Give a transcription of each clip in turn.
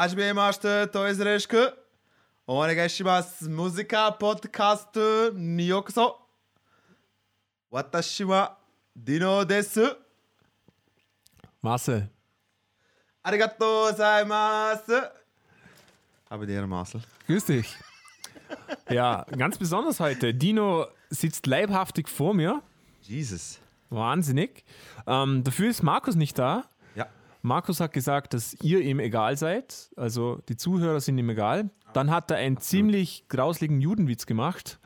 Konnichiwa, hajime mashite, to izreshiku. Onegai shimasu. Musika podcast ni yokoso. Watashi wa Dino desu. Marcel, Arigato gozaimasu. Habe dir Marcel. grüß dich. Ja, ganz besonders heute. Dino sitzt leibhaftig vor mir. Jesus. Wahnsinnig. Ähm, dafür ist Markus nicht da. Markus hat gesagt, dass ihr ihm egal seid. Also die Zuhörer sind ihm egal. Dann hat er einen ziemlich grausligen Judenwitz gemacht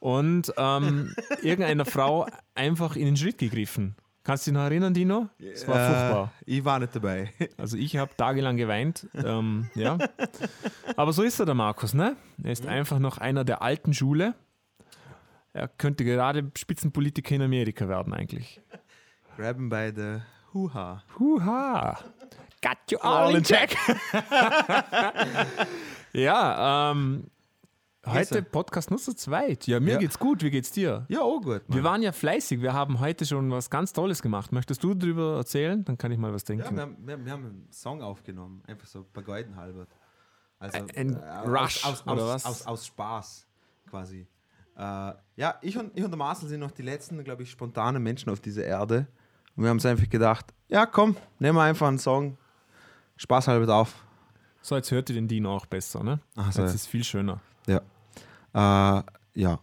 und ähm, irgendeiner Frau einfach in den Schritt gegriffen. Kannst du dich noch erinnern, Dino? Es war furchtbar. Äh, ich war nicht dabei. Also ich habe tagelang geweint. Ähm, ja. Aber so ist er, der Markus, ne? Er ist einfach noch einer der alten Schule. Er könnte gerade Spitzenpolitiker in Amerika werden, eigentlich. Grab him by the hoo-ha. Huha! Got you all in check! ja, ähm, heute. Podcast nur zu zweit. Ja, mir Ja. geht's gut. Wie geht's dir? Ja, auch gut. Mann. Wir waren ja fleißig. Wir haben heute schon was ganz Tolles gemacht. Möchtest du darüber erzählen? Dann kann ich mal was denken. Ja, wir haben, wir, wir haben einen Song aufgenommen, einfach so bei Golden halber. Also, Ein Rush, aus, aus, oder aus, was? Aus, aus Spaß quasi. Äh, ja, ich und, ich und der Marcel sind noch die letzten, glaube ich, spontanen Menschen auf dieser Erde. Und wir haben uns einfach gedacht, ja komm, nehmen wir einfach einen Song, Spaß halber drauf. So, jetzt hört ihr den Dino auch besser, ne? Ach so. Jetzt ist viel schöner. Ja. Äh, ja.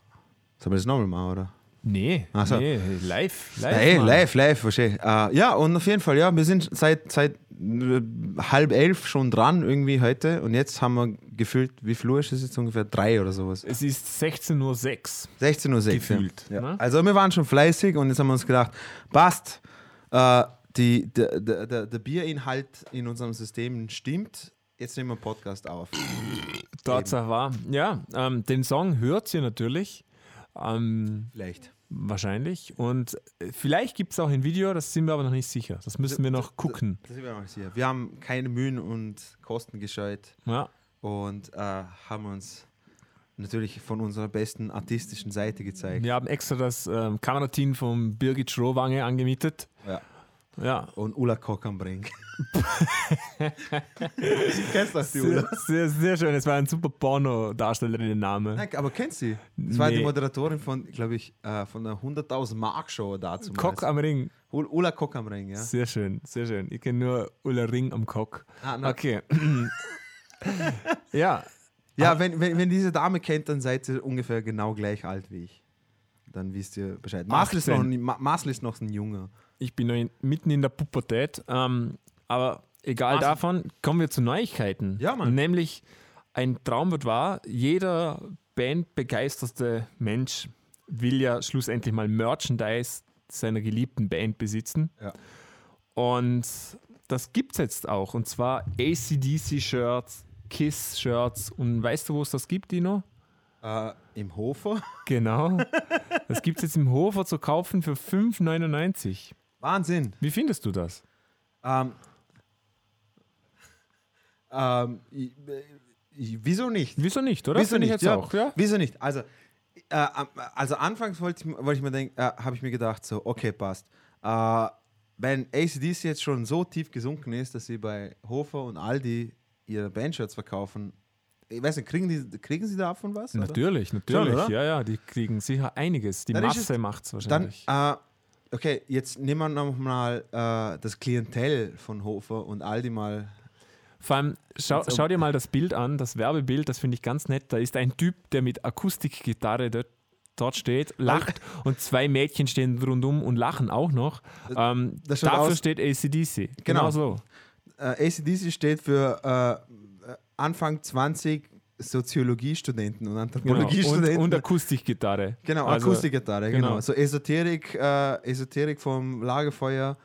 Sollen wir das nochmal machen, oder? Nee, Ach so. nee, live, live. Hey, live, live, verstehe. Äh, ja, und auf jeden Fall, ja, wir sind seit, seit äh, halb elf schon dran irgendwie heute und jetzt haben wir gefühlt, wie viel Uhr ist es jetzt ungefähr? Drei oder sowas. Es ist 16.06 Uhr. 16.06 Uhr. Gefühlt, Ja. ne? Also wir waren schon fleißig und jetzt haben wir uns gedacht, passt, äh, die, der, der, der, der Bierinhalt in unserem System stimmt, jetzt nehmen wir einen Podcast auf. Tatsache war. Ja, ähm, den Song hört ihr natürlich. Ähm, Vielleicht. wahrscheinlich. Und äh, vielleicht gibt es auch ein Video, das sind wir aber noch nicht sicher. Das müssen wir noch gucken. Das sind wir noch nicht sicher. Wir haben keine Mühen und Kosten gescheut Ja. und äh, haben uns natürlich von unserer besten artistischen Seite gezeigt. Wir haben extra das ähm, Kamerateam von Birgit Schrowange angemietet. Ja. Ja. Und Ulla Kock am Brink. Kennst du das, die Sehr, sehr, sehr schön. Es war ein super Porno-Darstellerin, der Name. Nein, aber kennst du sie? Das war die Nee. Moderatorin von, glaube ich, äh, von der 100.000 Mark Show dazu. Kock am Ring. Ulla Kock am Ring, ja. Sehr schön, sehr schön. Ich kenne nur Ulla Ring am Kock. Ah, Okay. ja, Ja, wenn, wenn, wenn diese Dame kennt, dann seid ihr ungefähr genau gleich alt wie ich. Dann wisst ihr Bescheid. Marcel ist, noch 18. ein, Ma- Marcel ist noch ein Junge. ich bin noch in, mitten in der Pubertät. Ähm, aber egal Marcel. davon, kommen wir zu Neuigkeiten. Ja, Mann. Nämlich ein Traum wird wahr. Jeder bandbegeisterte Mensch will ja schlussendlich mal Merchandise seiner geliebten Band besitzen. Ja. Und das gibt es jetzt auch. Und zwar ACDC-Shirts, Kiss-Shirts. Und weißt du, wo es das gibt, Dino? Äh, Im Hofer. Genau. Das gibt es jetzt im Hofer zu kaufen für 5,99. Wahnsinn. Wie findest du das? Ähm, ähm, ich, ich, wieso nicht? Wieso nicht, oder? Wieso nicht? jetzt ja. auch, ja? Wieso nicht? Also, äh, also anfangs wollte ich, wollte ich mir denken, äh, habe ich mir gedacht, so, okay, passt. Äh, wenn ACDC jetzt schon so tief gesunken ist, dass sie bei Hofer und Aldi ihre Bandshirts verkaufen, ich weiß nicht, kriegen, die, kriegen sie davon was? oder? Natürlich, natürlich. oder? ja, ja, die kriegen sicher einiges. Die Dann Masse macht es Dann, wahrscheinlich. äh, okay, jetzt nehmen wir nochmal äh, das Klientel von Hofer und Aldi mal. Vor allem, schau, um- schau dir mal das Bild an, das Werbebild, das finde ich ganz nett. Da ist ein Typ, der mit Akustikgitarre dort, dort steht, lacht und zwei Mädchen stehen rundum und lachen auch noch. Ähm, das schaut dafür aus- steht ACDC. Genau. Genau so. Äh, ACDC steht für äh, Anfang 20 Soziologiestudenten und Genau. Und, Anthropologiestudenten. und Akustikgitarre. Genau, Also, Akustikgitarre, genau. genau. So Esoterik, äh, Esoterik vom Lagerfeuer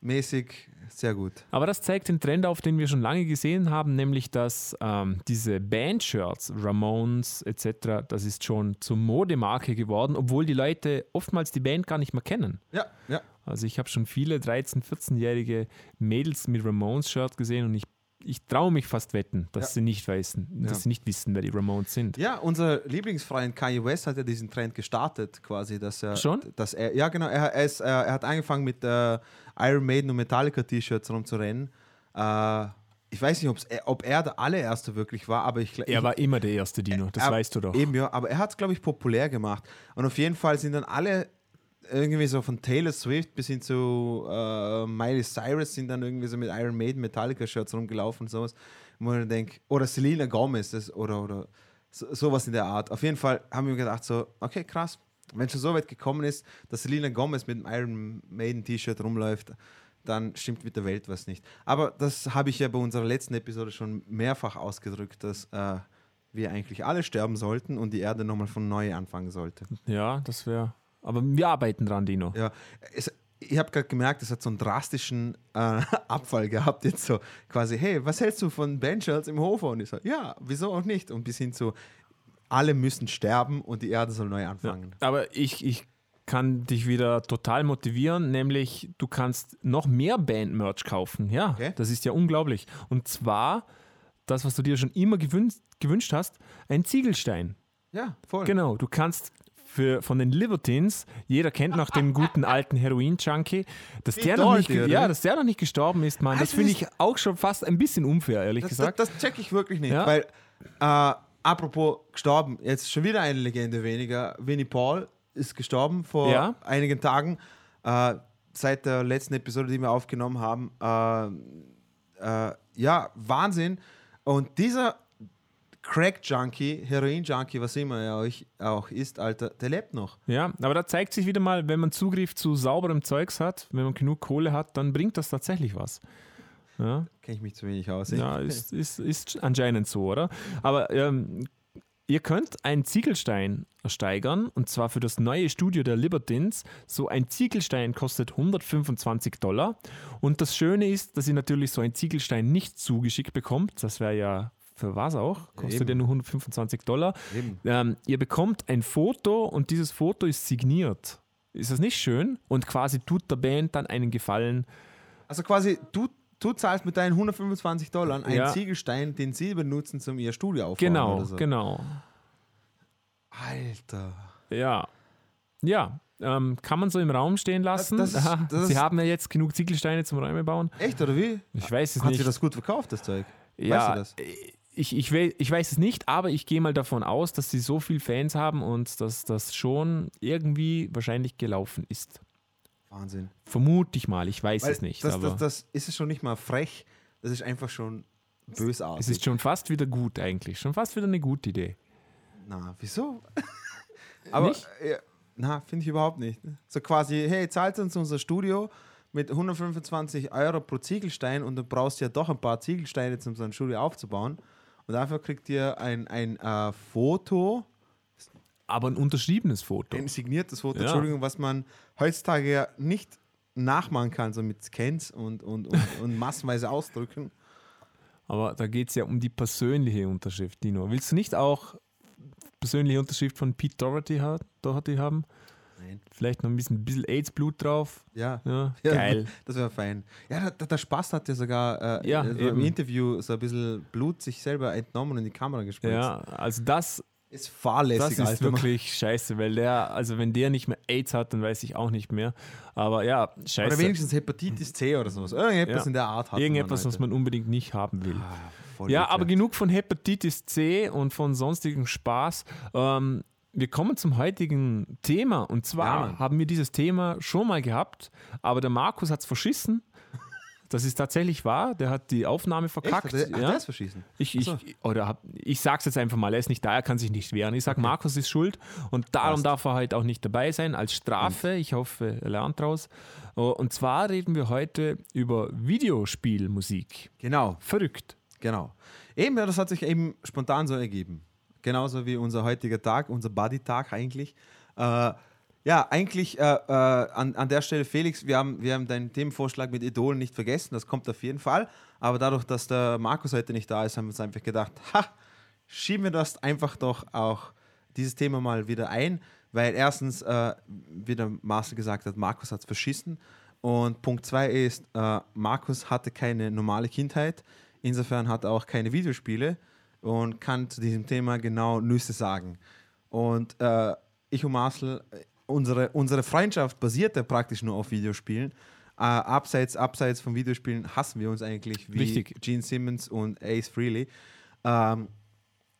mäßig sehr gut. Aber das zeigt den Trend auf, den wir schon lange gesehen haben, nämlich dass ähm, diese Band-Shirts, Ramones etc., das ist schon zur Modemarke geworden, obwohl die Leute oftmals die Band gar nicht mehr kennen. Ja, ja. Also ich habe schon viele 13-, 14-jährige Mädels mit Ramones-Shirt gesehen und ich, ich traue mich fast wetten, dass, Ja. sie nicht wissen, Ja. dass sie nicht wissen, wer die Ramones sind. Ja, unser Lieblingsfreund Kanye West hat ja diesen Trend gestartet, quasi, dass er. Schon? Dass er, ja, genau. Er, er, ist, äh, er hat angefangen mit äh, Iron Maiden und Metallica T-Shirts rumzurennen. Äh, ich weiß nicht, er- ob er der allererste wirklich war, aber ich glaube. Er war immer der erste Dino, das er- weißt du doch. Eben, ja, aber er hat es, glaube ich, populär gemacht. Und auf jeden Fall sind dann alle irgendwie so von Taylor Swift bis hin zu äh, Miley Cyrus sind dann irgendwie so mit Iron Maiden Metallica-Shirts rumgelaufen und sowas. Wo ich denke, oder Selena Gomez das, oder, oder so, sowas in der Art. Auf jeden Fall haben wir gedacht, so, okay, krass, wenn schon so weit gekommen ist, dass Selena Gomez mit dem Iron Maiden T-Shirt rumläuft, dann stimmt mit der Welt was nicht. Aber das habe ich ja bei unserer letzten Episode schon mehrfach ausgedrückt, dass äh, wir eigentlich alle sterben sollten und die Erde nochmal von neu anfangen sollte. Ja, das wäre. Aber wir arbeiten dran, Dino. Ja, es, ich habe gerade gemerkt, es hat so einen drastischen äh, Abfall gehabt. Jetzt so quasi, hey, was hältst du von Ben Schultz im Hofer? Und ich so, ja, wieso auch nicht? Und bis hin zu, alle müssen sterben und die Erde soll neu anfangen. Aber ich, ich kann dich wieder total motivieren, nämlich du kannst noch mehr Band-Merch kaufen. Ja, Okay. das ist ja unglaublich. Und zwar das, was du dir schon immer gewünscht, gewünscht hast, ein Ziegelstein. Ja, voll. Genau, du kannst für, von den Libertines, jeder kennt noch den guten alten Heroin-Junkie, dass, der noch nicht, oder? ja, dass der noch nicht gestorben ist, Mann. Das Also finde das ich auch schon fast ein bisschen unfair, ehrlich Das, das, gesagt. das check ich wirklich nicht, Ja. weil äh, apropos gestorben, jetzt schon wieder eine Legende weniger. Winnie Paul ist gestorben vor Ja. einigen Tagen. Äh, seit der letzten Episode, die wir aufgenommen haben. Äh, äh, ja, Wahnsinn. Und dieser Crack-Junkie, Heroin-Junkie, was immer er euch auch ist, Alter, der lebt noch. Ja, aber da zeigt sich wieder mal, wenn man Zugriff zu sauberem Zeugs hat, wenn man genug Kohle hat, dann bringt das tatsächlich was. Ja, Kenne ich mich zu wenig aus. ja ist, ist, ist anscheinend so, oder? Aber ähm, ihr könnt einen Ziegelstein ersteigern und zwar für das neue Studio der Libertines. So ein Ziegelstein kostet 125 Dollar. Und das Schöne ist, dass ihr natürlich so einen Ziegelstein nicht zugeschickt bekommt. Das wäre ja für was auch? Kostet eben. ja nur 125 Dollar. Ähm, ihr bekommt ein Foto und dieses Foto ist signiert. Ist das nicht schön? Und quasi tut der Band dann einen Gefallen. Also quasi, du, du zahlst mit deinen 125 Dollar einen Ja. Ziegelstein, den sie benutzen, zum ihr Studio aufbauen Genau, so. genau. Alter. Ja. Ja. Ähm, kann man so im Raum stehen lassen? Das- das das Sie haben ja jetzt genug Ziegelsteine zum Räume bauen. Echt, oder wie? Ich weiß es Hat nicht. sich das gut verkauft, das Zeug? ja, weißt du das? Ich, ich, ich weiß es nicht, aber ich gehe mal davon aus, dass sie so viele Fans haben und dass das schon irgendwie wahrscheinlich gelaufen ist. Wahnsinn. Vermute ich mal, ich weiß Weil es nicht. Das, aber das, das ist es schon nicht mal frech, das ist einfach schon bösartig. es ist schon fast wieder gut eigentlich. Schon fast wieder eine gute Idee. na, wieso? Aber, Nicht? Ja, na, finde ich überhaupt nicht. So quasi, hey, zahlt uns unser Studio mit 125 Euro pro Ziegelstein und du brauchst ja doch ein paar Ziegelsteine, um so ein Studio aufzubauen. Und dafür kriegt ihr ein, ein äh, Foto, Aber ein unterschriebenes Foto. ein signiertes Foto, Ja. Entschuldigung, was man heutzutage ja nicht nachmachen kann, so mit Scans und, und, und, und massenweise ausdrücken. Aber da geht es ja um die persönliche Unterschrift, Dino. Willst du nicht auch persönliche Unterschrift von Pete Doherty, ha- Doherty haben? Nein. Vielleicht noch ein bisschen, bisschen AIDS-Blut drauf. Ja. Ja, geil. Das wäre fein. Ja, der, der- Spaß hat ja sogar äh, Ja, so im eben. Interview so ein bisschen Blut sich selber entnommen und in die Kamera gespritzt. Ja, also das, Ist das fahrlässig, ist Alter. wirklich scheiße, weil der, also wenn der nicht mehr AIDS hat, dann weiß ich auch nicht mehr. Aber ja, scheiße. Oder wenigstens Hepatitis C oder sowas. Irgendetwas Ja. in der Art hat Irgendetwas, man, was man unbedingt nicht haben will. Ah, Ja, aber genug von Hepatitis C und von sonstigem Spaß. Ähm, wir kommen zum heutigen Thema. Und Ja, zwar Mann. haben wir dieses Thema schon mal gehabt, aber der Markus hat es verschissen. Das ist tatsächlich wahr. Der hat die Aufnahme Echt? verkackt. Hat der, ja. ist verschießen. Ich, ich, so. oder hab, ich sag's jetzt einfach mal, er ist nicht da, er kann sich nicht wehren. Ich sag, Markus ist schuld und darum Passt. darf er heute auch nicht dabei sein als Strafe. Ich hoffe, er lernt draus. Oh, Und zwar reden wir heute über Videospielmusik. Genau, Verrückt. genau. Eben, ja, das hat sich eben spontan so ergeben. Genauso wie unser heutiger Tag, unser Buddy-Tag eigentlich. Äh, ja, eigentlich äh, äh, an, an der Stelle, Felix, wir haben, wir haben deinen Themenvorschlag mit Idolen nicht vergessen, das kommt auf jeden Fall. Aber dadurch, dass der Markus heute nicht da ist, haben wir uns einfach gedacht, ha, schieben wir das einfach doch auch dieses Thema mal wieder ein, weil erstens, äh, wie der Marcel gesagt hat, Markus hat es verschissen. Und Punkt zwei ist, äh, Markus hatte keine normale Kindheit, insofern hat er auch keine Videospiele und kann zu diesem Thema genau Nüsse sagen. Und äh, ich und Marcel, äh, unsere, unsere Freundschaft basierte praktisch nur auf Videospielen. abseits, abseits von Videospielen hassen wir uns eigentlich wie Richtig. Gene Simmons und Ace Frehley. Ähm,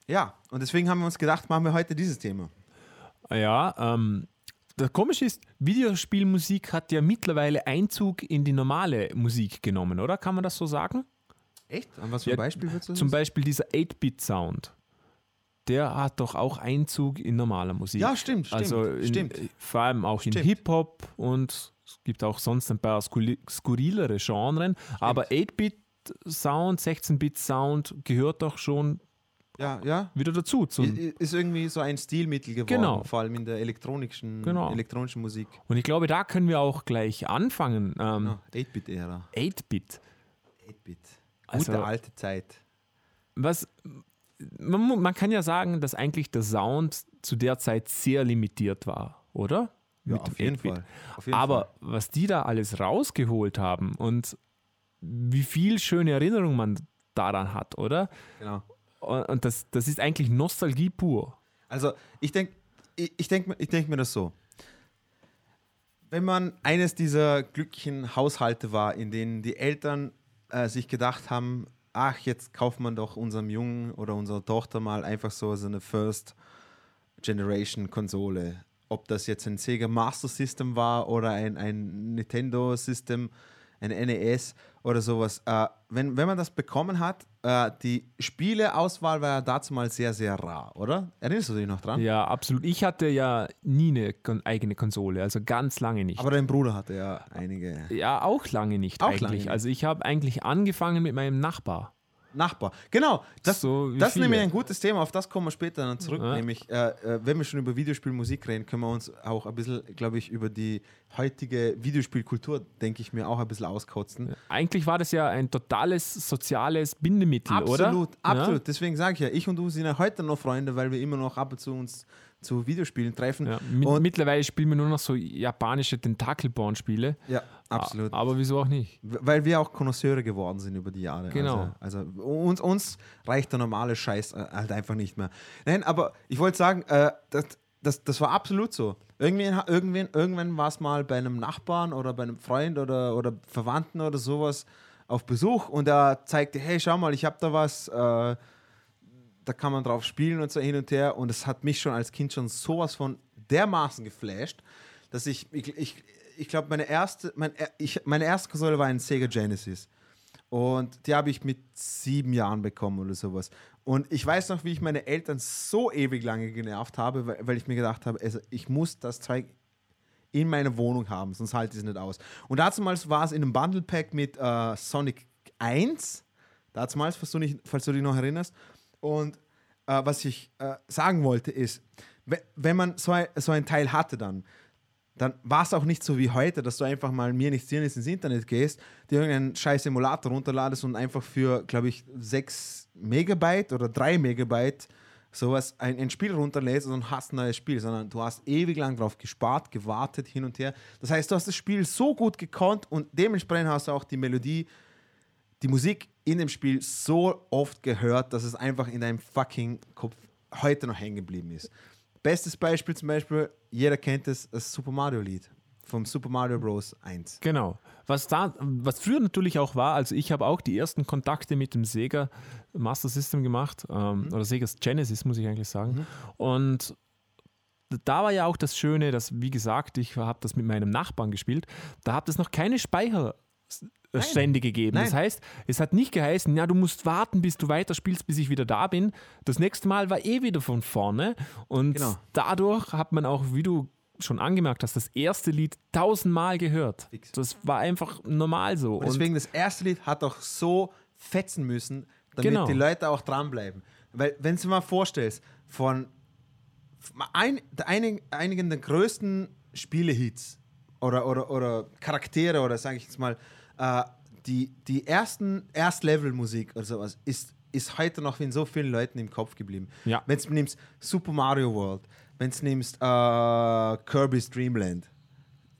ja, und deswegen haben wir uns gedacht, machen wir heute dieses Thema. Ja, ähm, das Komische ist, Videospielmusik hat ja mittlerweile Einzug in die normale Musik genommen, oder? Kann man das so sagen? Echt? An was für ein Beispiel würdest du Zum? Beispiel dieser 8-Bit-Sound. Der hat doch auch Einzug in normaler Musik. Ja, stimmt, stimmt. Also in, stimmt. vor allem auch in. Hip-Hop und es gibt auch sonst ein paar skurrilere Genren. Aber 8-Bit-Sound, 16-Bit-Sound gehört doch schon Ja, ja. wieder dazu. Ist irgendwie so ein Stilmittel geworden, Genau. vor allem in der elektronischen, Genau. elektronischen Musik. und ich glaube, da können wir auch gleich anfangen. Ähm, Ja, 8-Bit-Ära. 8-Bit. 8-Bit. Also- Gute alte Zeit. Was, man, man kann ja sagen, dass eigentlich der Sound zu der Zeit sehr limitiert war, oder? Ja, Mit auf jeden 8-Bit. Fall. Auf jeden Aber Fall. was die da alles rausgeholt haben und wie viel schöne Erinnerung man daran hat, oder? Genau. Und das, das ist eigentlich Nostalgie pur. Also ich denke ich, ich denk, ich denk mir das so. Wenn man eines dieser glücklichen Haushalte war, in denen die Eltern äh, sich gedacht haben, ach, jetzt kauft man doch unserem Jungen oder unserer Tochter mal einfach so, so eine First Generation Konsole. Ob das jetzt ein Sega Master System war oder ein, ein Nintendo System, ein NES oder sowas. Äh, wenn, wenn man das bekommen hat, äh, die Spieleauswahl war ja dazu mal sehr, sehr rar, oder? Erinnerst du dich noch dran? Ja, absolut. Ich hatte ja nie eine kon eigene Konsole, also ganz lange nicht. Aber dein Bruder hatte ja einige. ja, auch lange nicht Auch eigentlich. lange nicht. Also ich habe eigentlich angefangen mit meinem Nachbar. Nachbar. Genau, das, So das ist nämlich ein gutes Thema, auf das kommen wir später dann zurück. Ja. Nämlich, äh, äh, wenn wir schon über Videospielmusik reden, können wir uns auch ein bisschen, glaube ich, über die heutige Videospielkultur, denke ich mir, auch ein bisschen auskotzen. Eigentlich war das ja ein totales soziales Bindemittel, oder? Absolut, absolut. Ja? Deswegen sage ich ja, ich und du sind ja heute noch Freunde, weil wir immer noch ab und zu uns zu Videospielen treffen. Ja, mit, und, mittlerweile spielen wir nur noch so japanische Tentakelborn-Spiele. ja, absolut. Aber wieso auch nicht? Weil wir auch Konnoisseure geworden sind über die Jahre. Genau. Also, also uns, uns reicht der normale Scheiß äh, halt einfach nicht mehr. Nein, aber ich wollte sagen, äh, das, das, das war absolut so. Irgendwann, irgendwann, irgendwann war es mal bei einem Nachbarn oder bei einem Freund oder, oder Verwandten oder sowas auf Besuch und er zeigte, hey, schau mal, ich habe da was, äh, da kann man drauf spielen und so hin und her. Und es hat mich schon als Kind schon sowas von dermaßen geflasht, dass ich, ich, ich, ich glaube, meine erste, mein, ich, meine erste Konsole war ein Sega Genesis. Und die habe ich mit sieben Jahren bekommen oder sowas. Und ich weiß noch, wie ich meine Eltern so ewig lange genervt habe, weil, weil ich mir gedacht habe, also ich muss das Zeug in meiner Wohnung haben, sonst halte ich es nicht aus. Und damals war es in einem Bundle Pack mit äh, Sonic 1, damals, falls du, nicht, falls du dich noch erinnerst. Und äh, was ich äh, sagen wollte ist, we- wenn man so ein, so ein Teil hatte dann, dann war es auch nicht so wie heute, dass du einfach mal mir nichts dir ins Internet gehst, dir irgendeinen scheiß Emulator runterladest und einfach für, glaube ich, 6 Megabyte oder 3 Megabyte sowas ein, ein Spiel runterlädst und hast ein neues Spiel, sondern du hast ewig lang drauf gespart, gewartet, hin und her. Das heißt, du hast das Spiel so gut gekonnt und dementsprechend hast du auch die Melodie, die Musik in dem Spiel so oft gehört, dass es einfach in deinem fucking Kopf heute noch hängen geblieben ist. Bestes Beispiel zum Beispiel, jeder kennt es, das Super Mario Lied vom Super Mario Bros. 1. Genau. Was, da, was früher natürlich auch war, also ich habe auch die ersten Kontakte mit dem Sega Master System gemacht, ähm, oder Sega Genesis, muss ich eigentlich sagen. Und da war ja auch das Schöne, dass, wie gesagt, ich habe das mit meinem Nachbarn gespielt, da hat es noch keine Speicherstände gegeben. Das Nein. heißt, es hat nicht geheißen, ja, du musst warten, bis du weiterspielst, bis ich wieder da bin. Das nächste Mal war eh wieder von vorne. Und Genau. dadurch hat man auch, wie du schon angemerkt hast, das erste Lied tausendmal gehört. Fix. Das war einfach normal so. Und deswegen das erste Lied hat auch so fetzen müssen, damit Genau. die Leute auch dranbleiben. Weil, wenn du dir mal vorstellst, von ein, einigen, einigen der größten Spielehits oder, oder, oder Charaktere oder sage ich jetzt mal, äh, die, die ersten Erstlevel-Musik oder sowas ist, ist heute noch in so vielen Leuten im Kopf geblieben. Ja. Wenn du nimmst Super Mario World, wenn du nimmst äh, Kirby's Dreamland,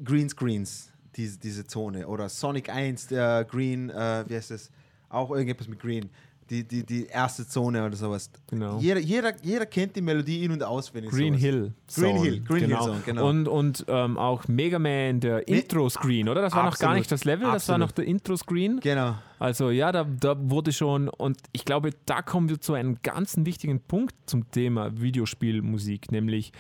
Greenscreens, diese, diese Zone, oder Sonic 1, der Green, äh, wie heißt das? Auch irgendetwas mit Green. Die, die, die erste Zone oder sowas. Genau. Jeder, jeder, jeder kennt die Melodie in- und auswendig. Green sowas. Hill. Green Zone, Hill, Green Hill genau. Zone, genau. Und, und ähm, auch Mega Man, der Intro-Screen, oder? Das war noch gar absolut, nicht das Level, das war absolut. noch der Intro-Screen. Genau. Also ja, da, da wurde schon, und ich glaube, da kommen wir zu einem ganz wichtigen Punkt zum Thema Videospielmusik, nämlich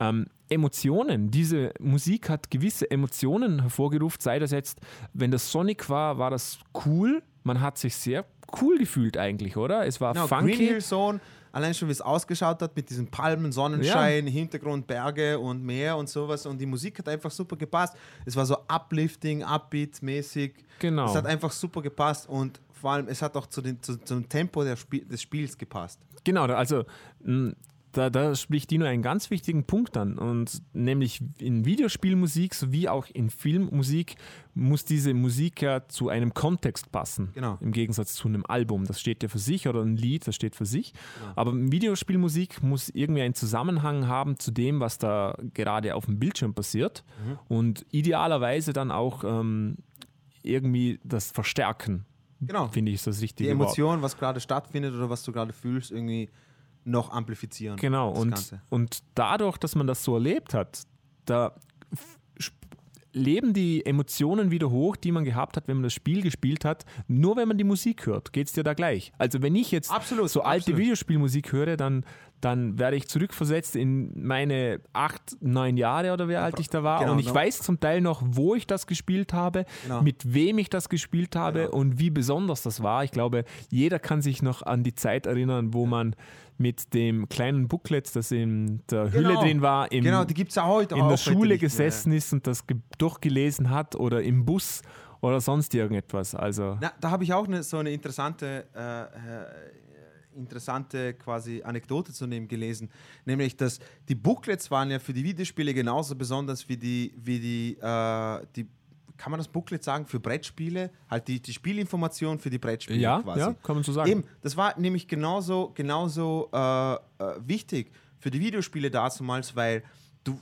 ähm, Emotionen. Diese Musik hat gewisse Emotionen hervorgerufen, sei das jetzt, wenn das Sonic war, war das cool, man hat sich sehr cool gefühlt eigentlich, oder? Es war Genau, funky. Green Hill Zone, allein schon wie es ausgeschaut hat mit diesen Palmen, Sonnenschein, Hintergrund, Berge und Meer und sowas. Und die Musik hat einfach super gepasst. Es war so uplifting, upbeat-mäßig. Genau. Es hat einfach super gepasst und vor allem, es hat auch zu den, zu, zum Tempo der Spiel, des Spiels gepasst. Genau, also mh, da, da spricht Dino einen ganz wichtigen Punkt an. Und nämlich in Videospielmusik sowie auch in Filmmusik muss diese Musik ja zu einem Kontext passen. Genau. Im Gegensatz zu einem Album. Das steht ja für sich oder ein Lied, das steht für sich. Aber Videospielmusik muss irgendwie einen Zusammenhang haben zu dem, was da gerade auf dem Bildschirm passiert. Und idealerweise dann auch ähm, irgendwie das Verstärken. Genau. Finde ich ist das Die richtige Wort. Emotion, was gerade stattfindet oder was du gerade fühlst, irgendwie noch amplifizieren. Genau, und, Ganze. und dadurch, dass man das so erlebt hat, da leben die Emotionen wieder hoch, die man gehabt hat, wenn man das Spiel gespielt hat. Nur wenn man die Musik hört, geht es dir da gleich. Also wenn ich jetzt Absolut, so alte absolut. Videospielmusik höre, dann, dann werde ich zurückversetzt in meine acht, neun Jahre oder wie alt ich da war. genau, und ich ne? weiß zum Teil noch, wo ich das gespielt habe, Genau. mit wem ich das gespielt habe und wie besonders das war. Ich glaube, jeder kann sich noch an die Zeit erinnern, wo man mit dem kleinen Booklet, das in der Hülle Genau. drin war, im, genau, die gibt es ja heute in der Schule gesessen ist und das ge- durchgelesen hat oder im Bus oder sonst irgendetwas. Also Na, da habe ich auch eine, so eine interessante, äh, äh, interessante quasi Anekdote zu dem gelesen, nämlich dass die Booklets waren ja für die Videospiele genauso besonders wie die, wie die, äh, die kann man das Booklet sagen, für Brettspiele? Halt die, die Spielinformation für die Brettspiele ja, quasi. ja, kann man so sagen. Eben, das war nämlich genauso, genauso äh, äh, wichtig für die Videospiele damals, weil du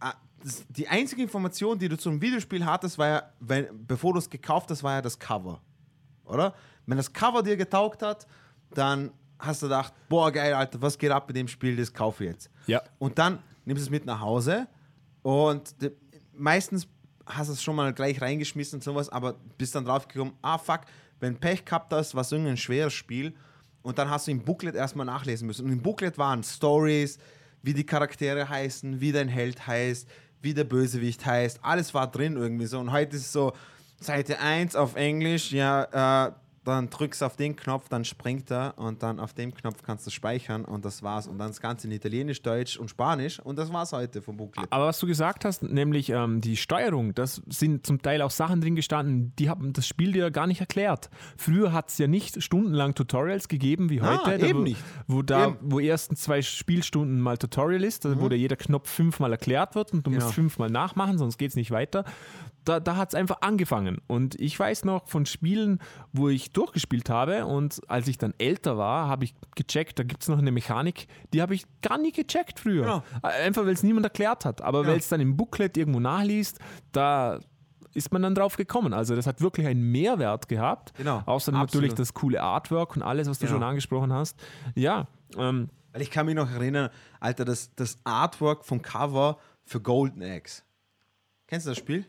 äh, das, die einzige Information, die du zum Videospiel hattest, war ja, wenn, bevor du es gekauft hast, war ja das Cover. Oder? Wenn das Cover dir getaugt hat, dann hast du gedacht, boah, geil, Alter, was geht ab mit dem Spiel, das kaufe ich jetzt. Ja. Und dann nimmst du es mit nach Hause und meistens hast du es schon mal gleich reingeschmissen und sowas, aber bist dann drauf gekommen, ah fuck, wenn Pech gehabt hast, war es irgendein schweres Spiel und dann hast du im Booklet erstmal nachlesen müssen. Und im Booklet waren Stories, wie die Charaktere heißen, wie dein Held heißt, wie der Bösewicht heißt, alles war drin irgendwie so. Und heute ist es so, Seite 1 auf Englisch, ja, äh, dann drückst du auf den Knopf, dann springt er und dann auf dem Knopf kannst du speichern und das war's. Und dann das Ganze in Italienisch, Deutsch und Spanisch und das war's heute vom Booklet. Aber was du gesagt hast, nämlich ähm, die Steuerung, das sind zum Teil auch Sachen drin gestanden, die haben das Spiel dir gar nicht erklärt. Früher hat es ja nicht stundenlang Tutorials gegeben wie Ah, heute, da, eben wo, nicht. wo da, Eben. wo ersten zwei Spielstunden mal Tutorial ist, also wo dir jeder Knopf fünfmal erklärt wird und du Mhm. Musst fünfmal nachmachen, sonst geht es nicht weiter. Da, da hat es einfach angefangen. Und ich weiß noch von Spielen, wo ich durchgespielt habe und als ich dann älter war, habe ich gecheckt, da gibt es noch eine Mechanik, die habe ich gar nie gecheckt früher. Genau. Einfach weil es niemand erklärt hat. Aber Ja. weil es dann im Booklet irgendwo nachliest, da ist man dann drauf gekommen. Also das hat wirklich einen Mehrwert gehabt. Genau, absolut. natürlich das coole Artwork und alles, was du Genau. schon angesprochen hast. Ja, ähm, Weil ich kann mich noch erinnern, Alter, das, das Artwork vom Cover für Golden Eggs. Kennst du das Spiel?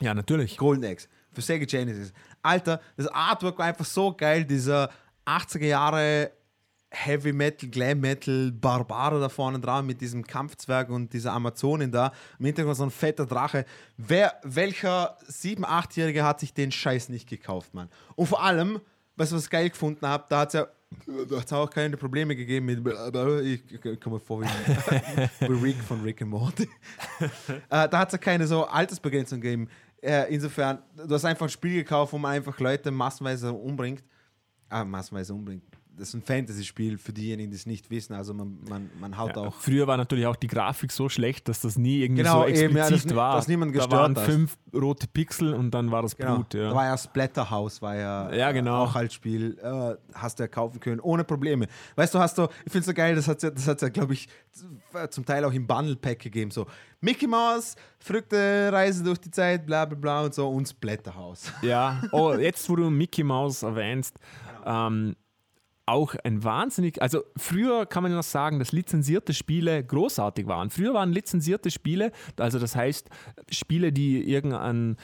Ja, natürlich. Golden Eggs für Sega Genesis. Alter, das Artwork war einfach so geil, dieser 80er Jahre Heavy Metal, Glam Metal, Barbare da vorne dran mit diesem Kampfzwerg und dieser Amazonin da. Im Hintergrund so ein fetter Drache. Wer, welcher 7-, 8-Jährige hat sich den Scheiß nicht gekauft, Mann? Und vor allem, weißt du, was ich geil gefunden habe? Da hat es ja da hat's auch keine Probleme gegeben mit. Ich, ich komme vor wie, Rick von Rick and Morty. äh, da hat es keine so Altersbegrenzung gegeben. Äh, insofern, du hast einfach ein Spiel gekauft, wo man einfach Leute massenweise umbringt. Ah, massenweise umbringt. Das ist ein Fantasy-Spiel für diejenigen, die es nicht wissen. Also man, man, man haut Ja, auch. früher war natürlich auch die Grafik so schlecht, dass das nie irgendwie Genau, so eben, ja, explizit ni- war. dass niemand da gestört waren hat. fünf rote Pixel und dann war das Genau. Blut. Ja. Da war ja Splatterhouse, war ja, Ja, genau. äh, auch als Spiel. Äh, hast du ja kaufen können, ohne Probleme. Weißt du, hast du, ich finde es so geil, das hat es ja, das hat's ja glaube ich, zum Teil auch im Bundle-Pack gegeben. So Mickey Mouse, verrückte Reise durch die Zeit, bla bla bla und so und Splatterhouse. Ja, oh, jetzt wo du Mickey Mouse erwähnst, Genau. ähm, auch ein wahnsinnig, also früher kann man ja noch sagen, dass lizenzierte Spiele großartig waren. Früher waren lizenzierte Spiele, also das heißt Spiele, die irgendein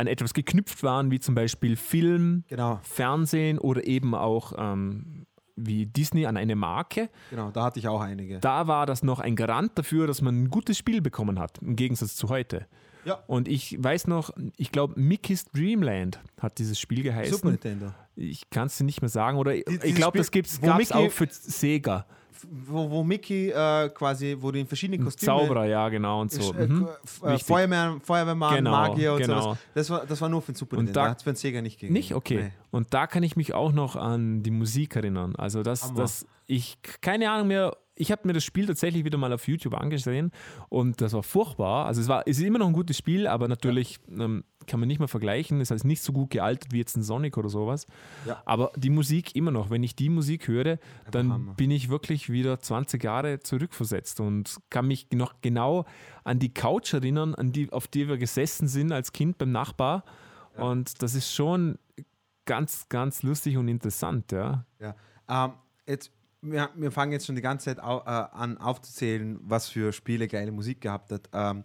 an etwas geknüpft waren, wie zum Beispiel Film, Genau. Fernsehen oder eben auch ähm, wie Disney an eine Marke. Genau, da hatte ich auch einige. Da war das noch ein Garant dafür, dass man ein gutes Spiel bekommen hat, im Gegensatz zu heute. Ja. Und ich weiß noch, ich glaube, Mickey's Dreamland hat dieses Spiel geheißen. Super Nintendo. Ich kann es dir nicht mehr sagen. Oder ich dieses glaube, das gab es auch für Sega. Wo, wo Mickey äh, quasi, wo du in verschiedenen Kostümen Zauberer, ja, genau und so. äh, Mhm. äh, Wichtig. Feuerwehr, Feuerwehrmann, Genau, Magier und genau. sowas. Das war, das war nur für den Super Und Nintendo. da- Da hat es für den Sega nicht gegeben. Nicht? Okay. Nee. Und da kann ich mich auch noch an die Musik erinnern. Also, dass, Hammer. dass ich keine Ahnung mehr. Ich habe mir das Spiel tatsächlich wieder mal auf YouTube angesehen und das war furchtbar. Also es war, es ist immer noch ein gutes Spiel, aber natürlich ähm, kann man nicht mehr vergleichen. Es ist nicht so gut gealtert wie jetzt ein Sonic oder sowas. Ja. Aber die Musik immer noch. Wenn ich die Musik höre, dann bin ich wirklich wieder 20 Jahre zurückversetzt und kann mich noch genau an die Couch erinnern, an die, auf die wir gesessen sind als Kind beim Nachbar. Und das ist schon ganz, ganz lustig und interessant, ja. Ja. Ähm, jetzt, wir, wir fangen jetzt schon die ganze Zeit au, äh, an aufzuzählen, was für Spiele geile Musik gehabt hat. Ähm,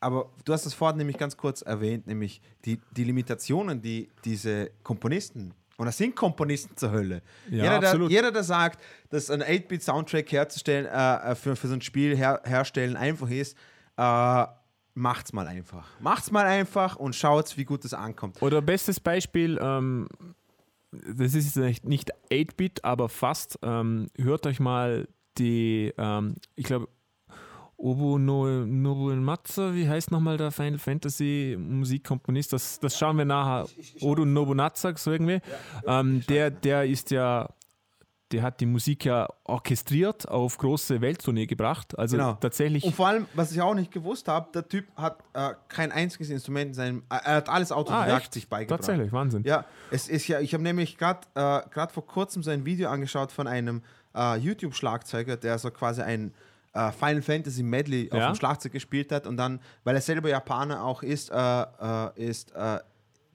aber du hast es vorhin nämlich ganz kurz erwähnt, nämlich die, die Limitationen, die diese Komponisten, und das sind Komponisten zur Hölle. Ja, jeder, der, jeder, der sagt, dass ein 8-Bit-Soundtrack herzustellen, äh, für, für so ein Spiel her, herstellen einfach ist, äh, macht's mal einfach. Macht's mal einfach und schaut, wie gut es ankommt. Oder bestes Beispiel, ähm, das ist nicht, nicht 8-Bit, aber fast. Ähm, hört euch mal die, ähm, ich glaube, Obu no, Nobumatsu, wie heißt nochmal der Final Fantasy Musikkomponist? Das, das schauen wir nachher. Odu Nobunaga, so irgendwie. Ähm, der, der ist ja, der hat die Musik ja orchestriert auf große Welttournee gebracht. Also Genau. tatsächlich. Und vor allem, was ich auch nicht gewusst habe, der Typ hat äh, kein einziges Instrument in seinem, äh, er hat alles ah, autodidakt echt? sich beigebracht. Tatsächlich, Wahnsinn. Ja, es ist ja, ich habe nämlich gerade äh, grad vor kurzem so ein Video angeschaut von einem äh, YouTube-Schlagzeuger, der so quasi ein äh, Final Fantasy Medley auf Ja. dem Schlagzeug gespielt hat und dann, weil er selber Japaner auch ist, äh, ist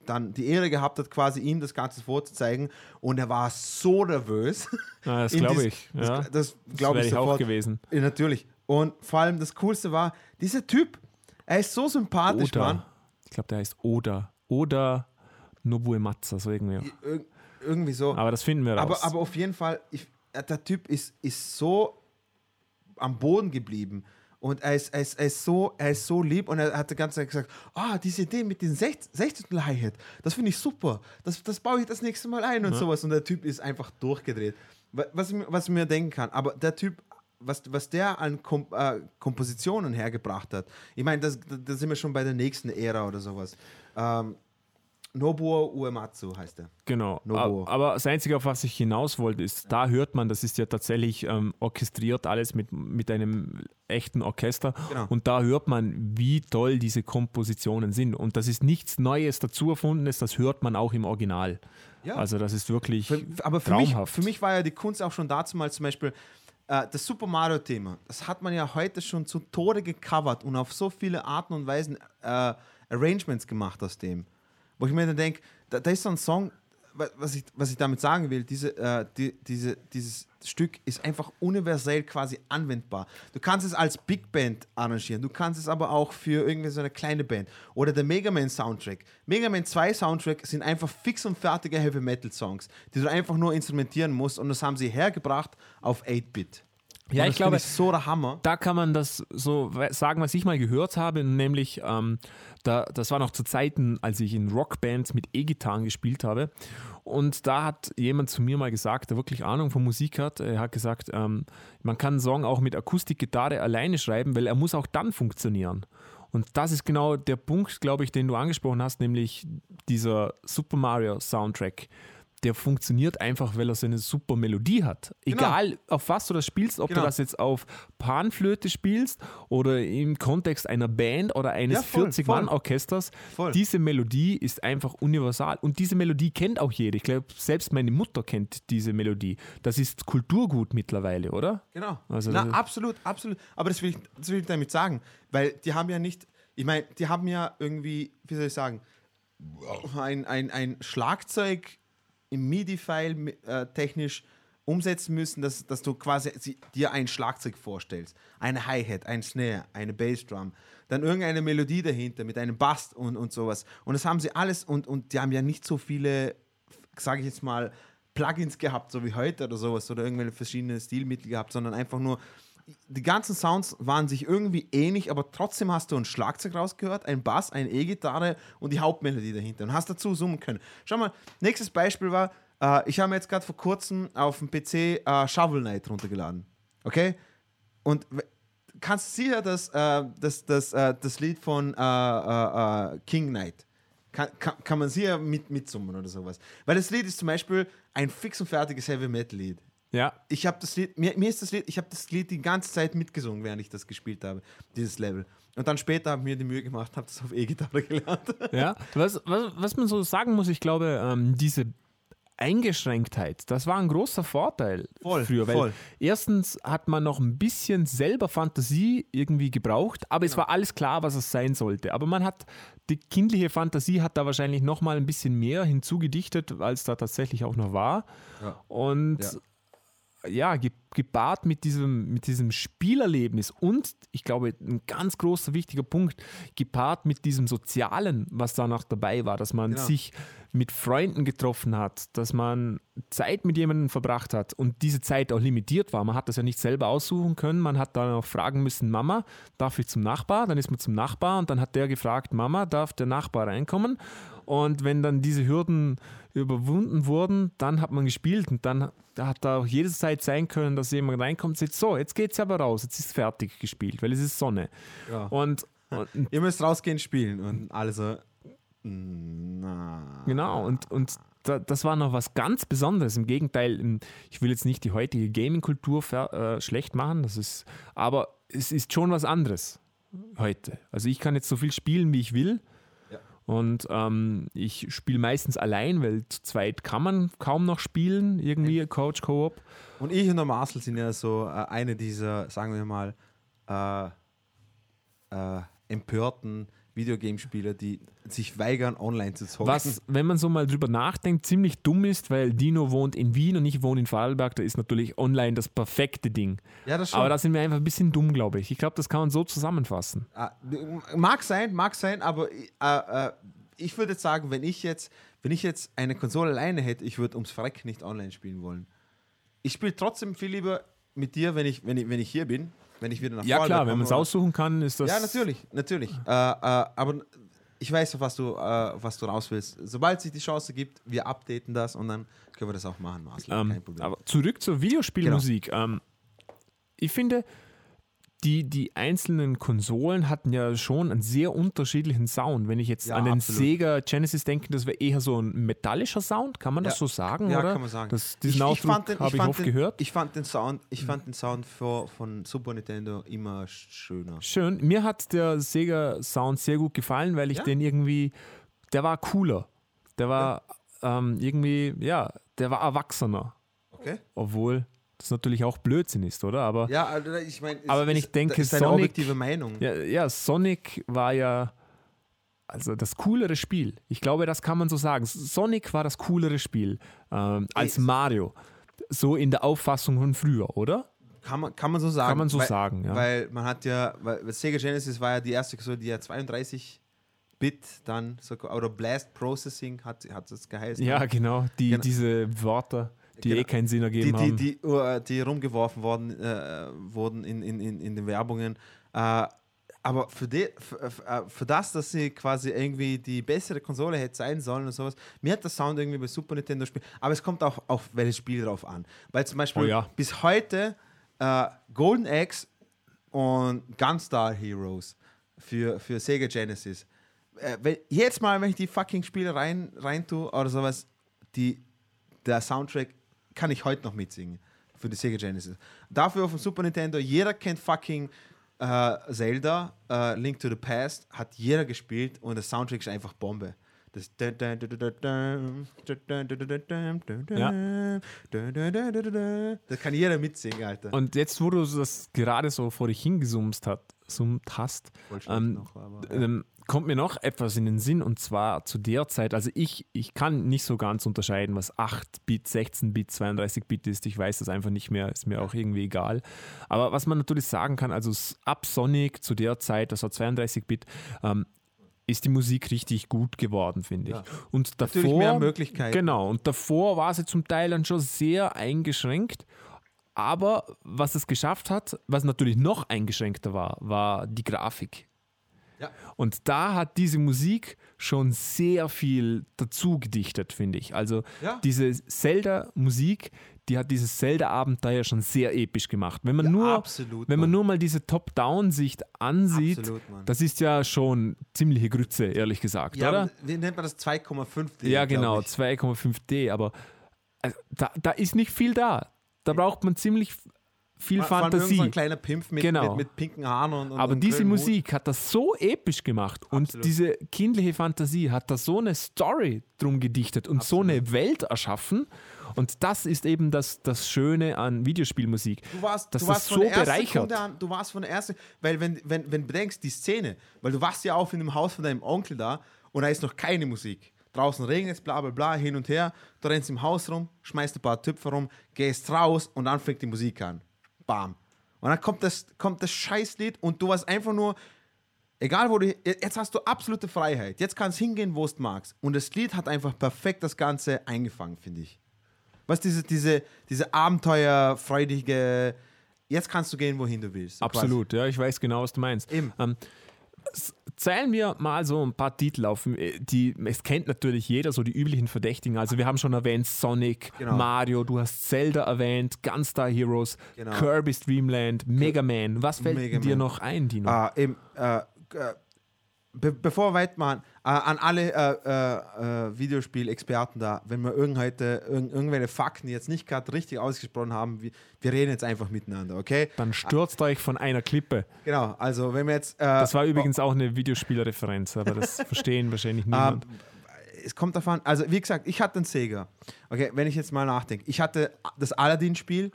dann die Ehre gehabt hat, quasi ihm das Ganze vorzuzeigen und er war so nervös. Ah, das glaube ich. Das, Ja. das Das glaube ich ich auch gewesen. Ja, natürlich. Und vor allem das Coolste war, dieser Typ, er ist so sympathisch, Mann. Oda. Ich glaube, der heißt Oda. Oda Nobuematsu, so irgendwie. Ir irgendwie so. Aber das finden wir raus. Aber, aber auf jeden Fall, ich, der Typ ist, ist so am Boden geblieben. Und er ist, er, ist, er, ist so, er ist so lieb und er hat die ganze Zeit gesagt, ah, diese Idee mit den 16. Hi-Hat, das finde ich super. Das, das baue ich das nächste Mal ein und sowas. Und der Typ ist einfach durchgedreht. Wa- Was ich, mir- was ich mir denken kann, aber der Typ, was, was der an Kom äh, Kompositionen hergebracht hat, ich meine, das- da da sind wir schon bei der nächsten Ära oder sowas. Ähm, Nobuo Uematsu heißt er. Genau. Nobuo. Aber das Einzige, auf was ich hinaus wollte, ist, da hört man, das ist ja tatsächlich ähm, orchestriert, alles mit, mit einem echten Orchester. Genau. Und da hört man, wie toll diese Kompositionen sind. Und das ist nichts Neues dazu erfundenes, das hört man auch im Original. Ja. Also das ist wirklich Für, aber für mich, traumhaft. für mich war ja die Kunst auch schon dazu mal zum Beispiel äh, das Super Mario-Thema. Das hat man ja heute schon zu Tode gecovert und auf so viele Arten und Weisen äh, Arrangements gemacht aus dem. Wo ich mir dann denke, da, da ist so ein Song, wa- was ich, was ich damit sagen will, diese, äh, die, diese, dieses Stück ist einfach universell quasi anwendbar. Du kannst es als Big Band arrangieren, du kannst es aber auch für irgendwie so eine kleine Band. Oder der Mega Man Soundtrack. Mega Man 2 Soundtrack sind einfach fix und fertige Heavy Metal Songs, die du einfach nur instrumentieren musst und das haben sie hergebracht auf 8-Bit. Ja, ich glaube, so der Hammer. da kann man das so sagen, was ich mal gehört habe, nämlich ähm, da, das war noch zu Zeiten, als ich in Rockbands mit E-Gitarren gespielt habe. Und da hat jemand zu mir mal gesagt, der wirklich Ahnung von Musik hat, er hat gesagt, ähm, man kann einen Song auch mit Akustikgitarre alleine schreiben, weil er muss auch dann funktionieren. Und das ist genau der Punkt, glaube ich, den du angesprochen hast, nämlich dieser Super Mario Soundtrack. Der funktioniert einfach, weil er so eine super Melodie hat. Egal, auf was du das spielst, ob Genau. du das jetzt auf Panflöte spielst oder im Kontext einer Band oder eines Ja, voll, 40-Mann-Orchesters. Voll. Diese Melodie ist einfach universal. Und diese Melodie kennt auch jeder. Ich glaube, selbst meine Mutter kennt diese Melodie. Das ist Kulturgut mittlerweile, oder? Genau. Also Na, absolut, absolut. Aber das will, ich, das will ich damit sagen, weil die haben ja nicht, ich meine, die haben ja irgendwie, wie soll ich sagen, ein, ein, ein Schlagzeug im MIDI-File äh, technisch umsetzen müssen, dass, dass du quasi dir ein Schlagzeug vorstellst. Eine Hi-Hat, ein Snare, eine Bassdrum, dann irgendeine Melodie dahinter mit einem Bass und, und sowas. Und das haben sie alles und, und die haben ja nicht so viele, sage ich jetzt mal, Plugins gehabt, so wie heute oder sowas, oder irgendwelche verschiedene Stilmittel gehabt, sondern einfach nur, die ganzen Sounds waren sich irgendwie ähnlich, aber trotzdem hast du ein Schlagzeug rausgehört, ein Bass, eine E-Gitarre und die Hauptmelodie dahinter und hast dazu summen können. Schau mal, nächstes Beispiel war, äh, ich habe mir jetzt gerade vor kurzem auf dem PC äh, Shovel Knight runtergeladen. Okay? Und kannst du sicher, dass äh, das, das, äh, das Lied von äh, äh, äh, King Knight kann, kann, kann man sicher mit, mitsummen oder sowas. Weil das Lied ist zum Beispiel ein fix und fertiges Heavy Metal Lied. Ja, Ich habe das Lied, mir, mir ist das Lied, ich habe das Lied die ganze Zeit mitgesungen, während ich das gespielt habe, dieses Level. Und dann später habe ich mir die Mühe gemacht, habe das auf E-Gitarre gelernt. ja. Was, was, was man so sagen muss, ich glaube, ähm, diese Eingeschränktheit, das war ein großer Vorteil Voll, früher, weil voll. erstens hat man noch ein bisschen selber Fantasie irgendwie gebraucht, aber Genau. es war alles klar, was es sein sollte. Aber man hat, die kindliche Fantasie hat da wahrscheinlich noch mal ein bisschen mehr hinzugedichtet, als da tatsächlich auch noch war. Ja. Und Ja. Ja, ge gepaart mit diesem, mit diesem Spielerlebnis und ich glaube, ein ganz großer wichtiger Punkt, gepaart mit diesem Sozialen, was da noch dabei war, dass man Genau. sich mit Freunden getroffen hat, dass man Zeit mit jemandem verbracht hat und diese Zeit auch limitiert war. Man hat das ja nicht selber aussuchen können. Man hat dann auch fragen müssen, Mama, darf ich zum Nachbar? Dann ist man zum Nachbar und dann hat der gefragt, Mama, darf der Nachbar reinkommen? Und wenn dann diese Hürden überwunden wurden, dann hat man gespielt und dann hat da auch jederzeit sein können, dass jemand reinkommt und sagt, so, jetzt geht's aber raus, jetzt ist fertig gespielt, weil es ist Sonne. Ja. Und, und Ihr müsst rausgehen spielen und alle so, "Mm, na. Genau, und, und da, das war noch was ganz Besonderes. Im Gegenteil, ich will jetzt nicht die heutige Gaming-Kultur äh, schlecht machen, das ist, aber es ist schon was anderes heute. Also ich kann jetzt so viel spielen, wie ich will. Ja. Und ähm, ich spiele meistens allein, weil zu zweit kann man kaum noch spielen, irgendwie Coach Co-op. Und ich und der Marcel sind ja so äh, eine dieser, sagen wir mal, äh, äh, empörten Videogamespieler, die sich weigern, online zu zocken. Was, wenn man so mal drüber nachdenkt, ziemlich dumm ist, weil Dino wohnt in Wien und ich wohne in Vorarlberg, da ist natürlich online das perfekte Ding. Ja, das schon. Aber da sind wir einfach ein bisschen dumm, glaube ich. Ich glaube, das kann man so zusammenfassen. Ah, mag sein, mag sein, aber äh, äh, ich würde jetzt sagen, wenn ich jetzt, wenn ich jetzt eine Konsole alleine hätte, ich würde ums Verreck nicht online spielen wollen. Ich spiele trotzdem viel lieber mit dir, wenn ich, wenn ich, wenn ich hier bin, wenn ich wieder nach Ja, Vorarlberg klar, wenn man es aussuchen kann, ist das. Ja, natürlich, natürlich. Äh, äh, aber ich weiß, auf was du, äh, was du raus willst. Sobald sich die Chance gibt, wir updaten das und dann können wir das auch machen, Marcel. Kein Ähm, Problem. aber zurück zur Videospielmusik. Ähm, ich finde, die, die einzelnen Konsolen hatten ja schon einen sehr unterschiedlichen Sound. Wenn ich jetzt Ja, an den absolut. Sega Genesis denke, das wäre eher so ein metallischer Sound, kann man das Ja. so sagen? ja, oder? kann man sagen. Das, diesen Ausdruck den- habe ich fand oft den, gehört. Ich fand den Sound, ich fand den Sound für, von Super Nintendo immer sch- schöner. Schön. Mir hat der Sega-Sound sehr gut gefallen, weil ich Ja? den irgendwie, der war cooler. Der war ähm, irgendwie, ja, der war erwachsener. Okay? Obwohl das natürlich auch Blödsinn ist, oder? Aber Ja, also ich meine, Aber wenn ist- ich denke, ist eine Sonic- objektive Meinung. Ja, ja, Sonic war ja also das coolere Spiel. Ich glaube, das kann man so sagen. Sonic war das coolere Spiel ähm, als Mario. So in der Auffassung von früher, oder? Kann man, kann man so sagen. Kann man so weil, sagen, ja. Weil man hat ja, weil Sega Genesis war ja die erste Konsole, die ja 32-Bit dann, so, oder Blast Processing hat, hat das geheißen. Ja, genau. Die, Genau. diese Wörter, die Genau. eh keinen Sinn die, ergeben die, haben. die, uh, die rumgeworfen worden, äh, wurden in, in, in, in den Werbungen. Äh, aber für, die, für, äh, für das, dass sie quasi irgendwie die bessere Konsole hätte sein sollen und sowas, mir hat der Sound irgendwie bei Super Nintendo Spiel, aber es kommt auch auf welches Spiel drauf an. Weil zum Beispiel Oh ja. bis heute äh, Golden Axe und Gunstar Heroes für, für Sega Genesis. Äh, wenn, jetzt mal, wenn ich die fucking Spiele rein, rein tue oder sowas, die, der Soundtrack kann ich heute noch mitsingen für die Sega Genesis. Dafür auf dem Super Nintendo, jeder kennt fucking äh, Zelda, äh, Link to the Past, hat jeder gespielt und der Soundtrack ist einfach Bombe. Das das kann jeder mitsingen, Alter. Und jetzt, wo du das gerade so vor dich hingesummt hat, summt hast, ähm, noch, aber, ja. ähm, kommt mir noch etwas in den Sinn und zwar zu der Zeit, also ich, ich kann nicht so ganz unterscheiden, was 8-Bit, 16-Bit, 32-Bit ist. Ich weiß das einfach nicht mehr, ist mir auch irgendwie egal. Aber was man natürlich sagen kann, also ab Sonic zu der Zeit, das war 32-Bit, ähm, ist die Musik richtig gut geworden, finde ich. Ja. Und davor, Natürlich mehr Möglichkeiten. Genau, und davor war sie zum Teil dann schon sehr eingeschränkt. Aber was es geschafft hat, was natürlich noch eingeschränkter war, war die Grafik. Ja. Und da hat diese Musik schon sehr viel dazu gedichtet, finde ich. Also Ja. diese Zelda-Musik, die hat dieses Zelda-Abenteuer schon sehr episch gemacht. Wenn man, Ja, nur, absolut, wenn man Mann. nur mal diese Top-Down-Sicht ansieht, Absolut, das ist ja schon ziemliche Grütze, ehrlich gesagt, Ja, oder? wie nennt man das 2,5D? Ja, genau, ich. 2,5D, aber also, da, da ist nicht viel da. Da braucht man ziemlich viel Vor allem Fantasie. So ein kleiner Pimp mit, Genau. mit, mit pinken Haaren und, und Aber und diese. Musik hat das so episch gemacht und Absolut. diese kindliche Fantasie hat da so eine Story drum gedichtet und so eine Welt erschaffen. Und das ist eben das, das Schöne an Videospielmusik. Du warst, dass du das warst so der ersten bereichert. An, du warst von der ersten, weil wenn, wenn, wenn du bedenkst, die Szene, weil du warst ja auch in dem Haus von deinem Onkel da und da ist noch keine Musik. Draußen regnet es, bla bla bla, hin und her. Du rennst im Haus rum, schmeißt ein paar Töpfe rum, gehst raus und dann fängt die Musik an. Bam. Und dann kommt das, kommt das Scheißlied und du warst einfach nur, egal wo du, jetzt hast du absolute Freiheit. Jetzt kannst du hingehen, wo du magst. Und das Lied hat einfach perfekt das Ganze eingefangen, finde ich. Was diese, diese, diese abenteuerfreudige, jetzt kannst du gehen, wohin du willst. So Absolut, ja, ich weiß genau, was du meinst. Eben. Ähm, zählen wir mal so ein paar Titel auf, äh, die, es kennt natürlich jeder, so die üblichen Verdächtigen. Also wir haben schon erwähnt Sonic, Genau. Mario, du hast Zelda erwähnt, Gunstar Heroes, Genau. Kirby's Dream Land, Mega Man. Was fällt Mega dir Man. noch ein, Dino? Ah, eben, äh, äh, be bevor wir weitermachen, äh, an alle äh, äh, äh, Videospielexperten da, wenn wir irgend heute irg irgendwelche Fakten jetzt nicht gerade richtig ausgesprochen haben, wir, wir reden jetzt einfach miteinander, okay? Dann stürzt euch von einer Klippe. Genau, also wenn wir jetzt. Äh, Das war übrigens auch eine Videospielreferenz, aber das verstehen wahrscheinlich niemand. Ähm, es kommt davon, also wie gesagt, ich hatte einen Sega. Okay, wenn ich jetzt mal nachdenke. Ich hatte das Aladdin-Spiel.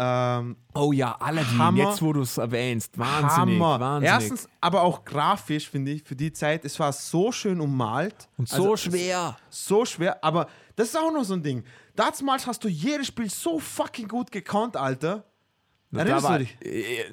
Ähm, oh ja, Aladdin, Hammer. jetzt wo du es erwähnst. Wahnsinnig, Hammer. wahnsinnig. Erstens, aber auch grafisch, finde ich, für die Zeit. Es war so schön ummalt. Und so Also, schwer. So schwer, aber das ist auch noch so ein Ding. Damals hast du jedes Spiel so fucking gut gekonnt, Alter. Da Erinnerst du war, dich? äh,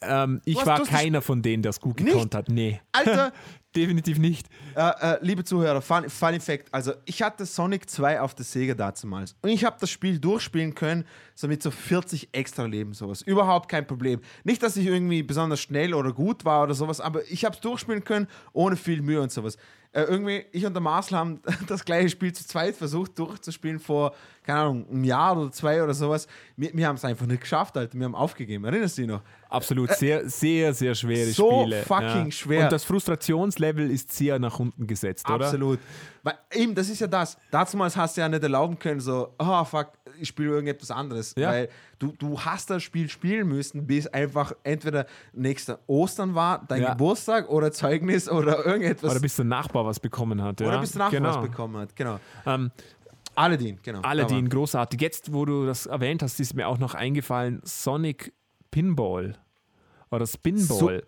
ähm, ich hast- war du hast keiner von denen, der es gut Nicht? gekonnt hat. Nee, Alter, definitiv nicht. äh, äh, liebe Zuhörer, fun, Funny Fact: Also, ich hatte Sonic 2 auf der Sega damals und ich habe das Spiel durchspielen können, so mit so 40 extra Leben, sowas. Überhaupt kein Problem. Nicht, dass ich irgendwie besonders schnell oder gut war oder sowas, aber ich habe es durchspielen können, ohne viel Mühe und sowas. Äh, irgendwie, ich und der Marcel haben das gleiche Spiel zu zweit versucht durchzuspielen vor, keine Ahnung, einem Jahr oder zwei oder sowas. Wir, wir haben es einfach nicht geschafft, Alter. Wir haben aufgegeben. Erinnerst du dich noch? Absolut, sehr, sehr, sehr schwere Äh, so Spiele. fucking schwer. Und das Frustrationslevel ist sehr nach unten gesetzt, oder? Absolut. Weil eben, das ist ja das. Damals hast du ja nicht erlauben können, so, oh fuck, ich spiele irgendetwas anderes. Ja. Weil du, du hast das Spiel spielen müssen, bis einfach entweder nächster Ostern war, dein Ja. Geburtstag oder Zeugnis oder irgendetwas. Oder bis der Nachbar was bekommen hat. oder ja? bis der Nachbar genau. was bekommen hat. Genau. Ähm, Aladdin, genau. Aladdin, großartig. Jetzt, wo du das erwähnt hast, ist mir auch noch eingefallen, Sonic Pinball. Oder Spinball.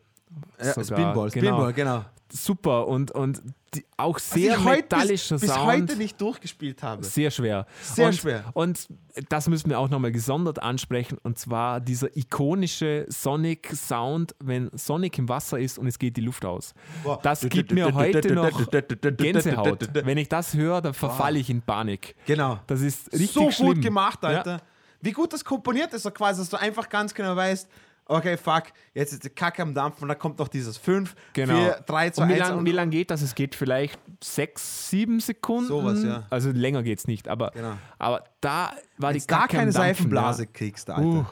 Ja, sogar. Spinball, Genau. Spinball, genau. Super und, und die, auch sehr heute metallischer bis, bis Sound. heute nicht durchgespielt habe. Sehr schwer. Sehr und, schwer. Und das müssen wir auch nochmal gesondert ansprechen. Und zwar dieser ikonische Sonic-Sound, wenn Sonic im Wasser ist und es geht die Luft aus. Boah. Das gibt mir heute noch Gänsehaut. Wenn ich das höre, dann verfalle ich in Panik. Genau. Das ist richtig so schlimm. gut gemacht, Alter. Ja. Wie gut das komponiert ist, so quasi, dass du einfach ganz genau weißt, okay, fuck, jetzt ist die Kacke am Dampfen und dann kommt noch dieses 5, Genau. 4, 3, 2, und wie 1. lange lang geht das? Es geht vielleicht sechs, sieben Sekunden. Sowas, ja. Also länger geht es nicht. Aber, Genau. aber da war Wenn die du da Kacke am keine Dampfen, Seifenblase ja. kriegst, Alter. Uh,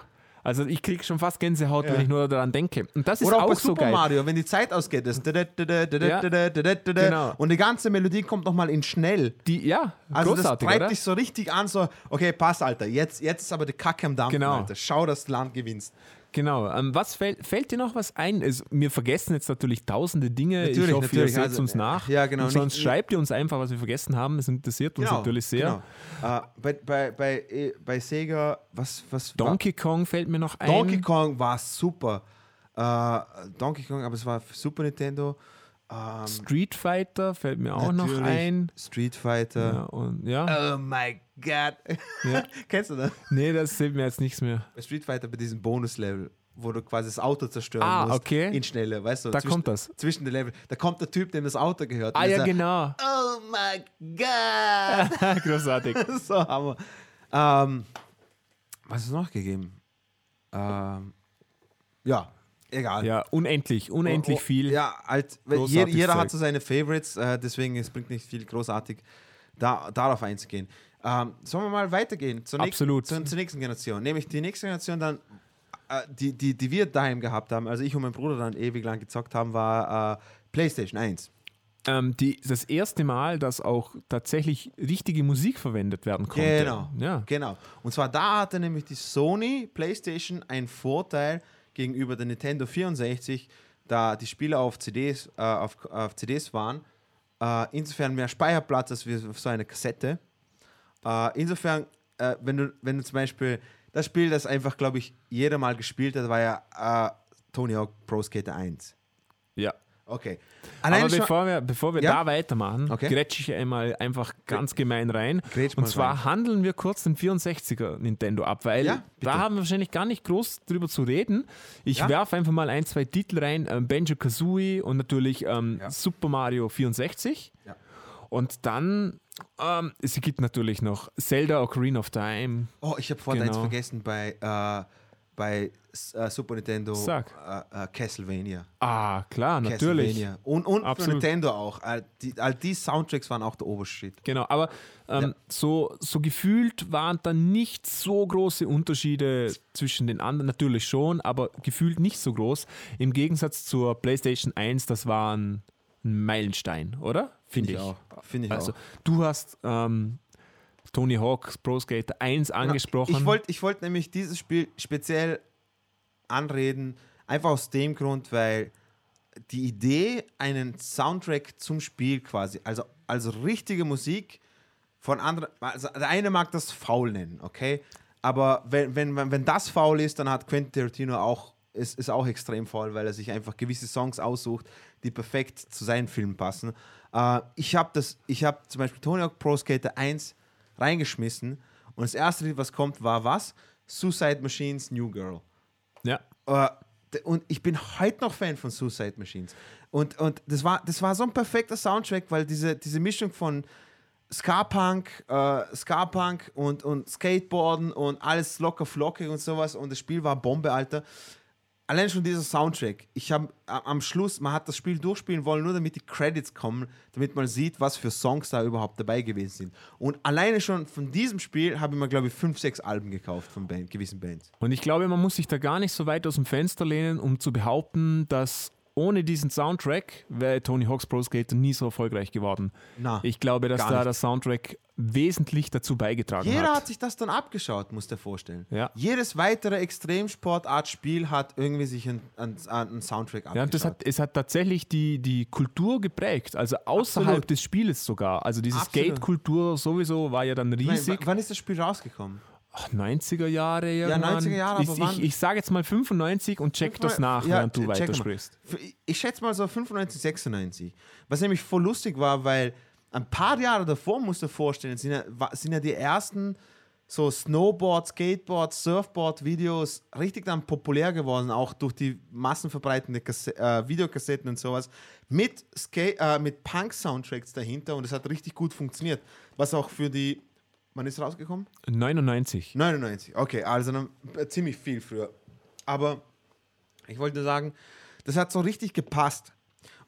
also ich kriege schon fast Gänsehaut, Ja. wenn ich nur daran denke. Und das ist Oder auch, auch, bei so Super geil. Mario, wenn die Zeit ausgeht, das Ja. Genau. und die ganze Melodie kommt nochmal in schnell. Die, ja, Also das großartig, treibt oder? dich so richtig an, so, okay, pass, Alter, jetzt, jetzt ist aber die Kacke am Dampfen, Genau. Alter. Schau, dass du Land gewinnst. Genau. Ähm, was fällt, fällt dir noch was ein? Es, wir vergessen jetzt natürlich tausende Dinge. Natürlich, ich hoffe, natürlich. ihr seht Also, uns nach. ja, genau. Und sonst Nicht- schreibt ihr uns einfach, was wir vergessen haben. Es interessiert uns natürlich sehr. Genau. Äh, bei, bei, bei, eh, bei Sega, was, was war- Donkey Kong fällt mir noch ein. Donkey Kong war super. Äh, Donkey Kong, aber es war Super Nintendo. Ähm, Street Fighter fällt mir auch noch ein. Street Fighter. Ja, und, ja. Oh my god. ja. Kennst du das? Nee, das fällt mir jetzt nichts mehr. Bei Street Fighter bei diesem Bonus-Level, wo du quasi das Auto zerstören Ah, musst. okay. In Schnelle, weißt du? Da zwischen, kommt das. Zwischen den Level. Da kommt der Typ, dem das Auto gehört. Ah ja, der genau. sagt, Oh my god. Großartig. so Hammer. Ähm, was ist noch gegeben? Ähm, ja, egal. Ja, unendlich, unendlich Oh, oh, viel. Ja, Großartiges jeder, jeder hat so seine Favorites, äh, deswegen es bringt nicht viel großartig, da, darauf einzugehen. Ähm, sollen wir mal weitergehen zur, Absolut. Nächsten, zur, zur nächsten Generation? Nämlich die nächste Generation dann, äh, die, die, die wir daheim gehabt haben, also ich und mein Bruder dann ewig lang gezockt haben, war äh, PlayStation 1. Ähm, die, das erste Mal, dass auch tatsächlich richtige Musik verwendet werden konnte. Genau. Ja. Genau. Und zwar da hatte nämlich die Sony PlayStation einen Vorteil gegenüber der Nintendo 64, da die Spiele auf CDs, äh, auf, auf CDs waren. Äh, insofern mehr Speicherplatz als auf so eine Kassette. Äh, insofern, äh, wenn, du, wenn du zum Beispiel das Spiel, das einfach, glaube ich, jeder mal gespielt hat, war ja äh, Tony Hawk Pro Skater 1. ja. Okay. Aber Alleine schon- bevor wir, bevor wir Ja? da weitermachen, Okay. grätsche ich einmal einfach ganz gemein rein. Grätsch Und zwar rein. handeln wir kurz den 64er Nintendo ab, weil Ja, da haben wir wahrscheinlich gar nicht groß drüber zu reden. Ich Ja. werfe einfach mal ein, zwei Titel rein: ähm, Banjo Kazooie und natürlich ähm. Super Mario 64. Ja. Und dann, ähm, es gibt natürlich noch Zelda Ocarina of Time. Oh, ich habe vorhin eins Genau. vergessen bei, äh, bei äh, Super Nintendo äh, äh, Castlevania. Ah, klar, natürlich. Und, und für Absolut. Nintendo auch. All die, all die Soundtracks waren auch der Obershit. Genau, aber ähm, Ja. so, so gefühlt waren da nicht so große Unterschiede zwischen den anderen. Natürlich schon, aber gefühlt nicht so groß. Im Gegensatz zur PlayStation 1, das war ein, ein Meilenstein, oder? Finde ich. Finde ich Also, auch. du hast ähm, Tony Hawk's Pro Skater 1 angesprochen. Ich wollte ich wollt nämlich dieses Spiel speziell anreden, einfach aus dem Grund, weil die Idee, einen Soundtrack zum Spiel quasi, also, also richtige Musik von anderen, also der eine mag das faul nennen, okay? Aber wenn, wenn, wenn, wenn das faul ist, dann hat Quentin Tarantino auch, ist, ist auch extrem faul, weil er sich einfach gewisse Songs aussucht, die perfekt zu seinen Filmen passen. Äh, ich habe das, ich habe zum Beispiel Tony Hawk Pro Skater 1 reingeschmissen und das erste Lied, was kommt, war was? Suicide Machines New Girl. ja. Äh, und ich bin heute noch Fan von Suicide Machines. Und, und das, war, das war so ein perfekter Soundtrack, weil diese, diese Mischung von Ska-Punk, äh, Ska-Punk und, und Skateboarden und alles locker flockig und sowas und das Spiel war Bombe, Alter. Allein schon dieser Soundtrack. Ich habe am Schluss, man hat das Spiel durchspielen wollen, nur damit die Credits kommen, damit man sieht, was für Songs da überhaupt dabei gewesen sind. Und alleine schon von diesem Spiel habe ich mir, glaube ich, fünf, sechs Alben gekauft von Band, gewissen Bands. Und ich glaube, man muss sich da gar nicht so weit aus dem Fenster lehnen, um zu behaupten, dass ohne diesen Soundtrack wäre Tony Hawk's Pro Skater nie so erfolgreich geworden. Na, Ich glaube, dass da nicht. der Soundtrack wesentlich dazu beigetragen Jeder hat. hat sich das dann abgeschaut, muss der vorstellen. Ja. Jedes weitere Extremsportart-Spiel hat irgendwie sich einen, einen, einen Soundtrack abgeschaut. Ja, und das hat, es hat tatsächlich die, die Kultur geprägt, also außerhalb Absolut. des Spieles sogar. Also diese. Skate-Kultur sowieso war ja dann riesig. w- wann ist das Spiel rausgekommen? Ach, 90er Jahre irgendwann. 90er Jahre, ich, aber wann? ich, ich sage jetzt mal 95 und check das nach, Ja, während du mal. weitersprichst. Für- Ich schätze mal so 95, 96. Was nämlich voll lustig war, weil ein paar Jahre davor, musst du dir vorstellen, sind ja, sind ja die ersten so Snowboard, Skateboard, Surfboard-Videos richtig dann populär geworden, auch durch die massenverbreitende Kasse äh, Videokassetten und sowas, mit, äh, mit Punk-Soundtracks dahinter und es hat richtig gut funktioniert. Was auch für die, wann ist rausgekommen? 99. 99, okay, also dann äh, ziemlich viel früher. Aber ich wollte sagen, das hat so richtig gepasst.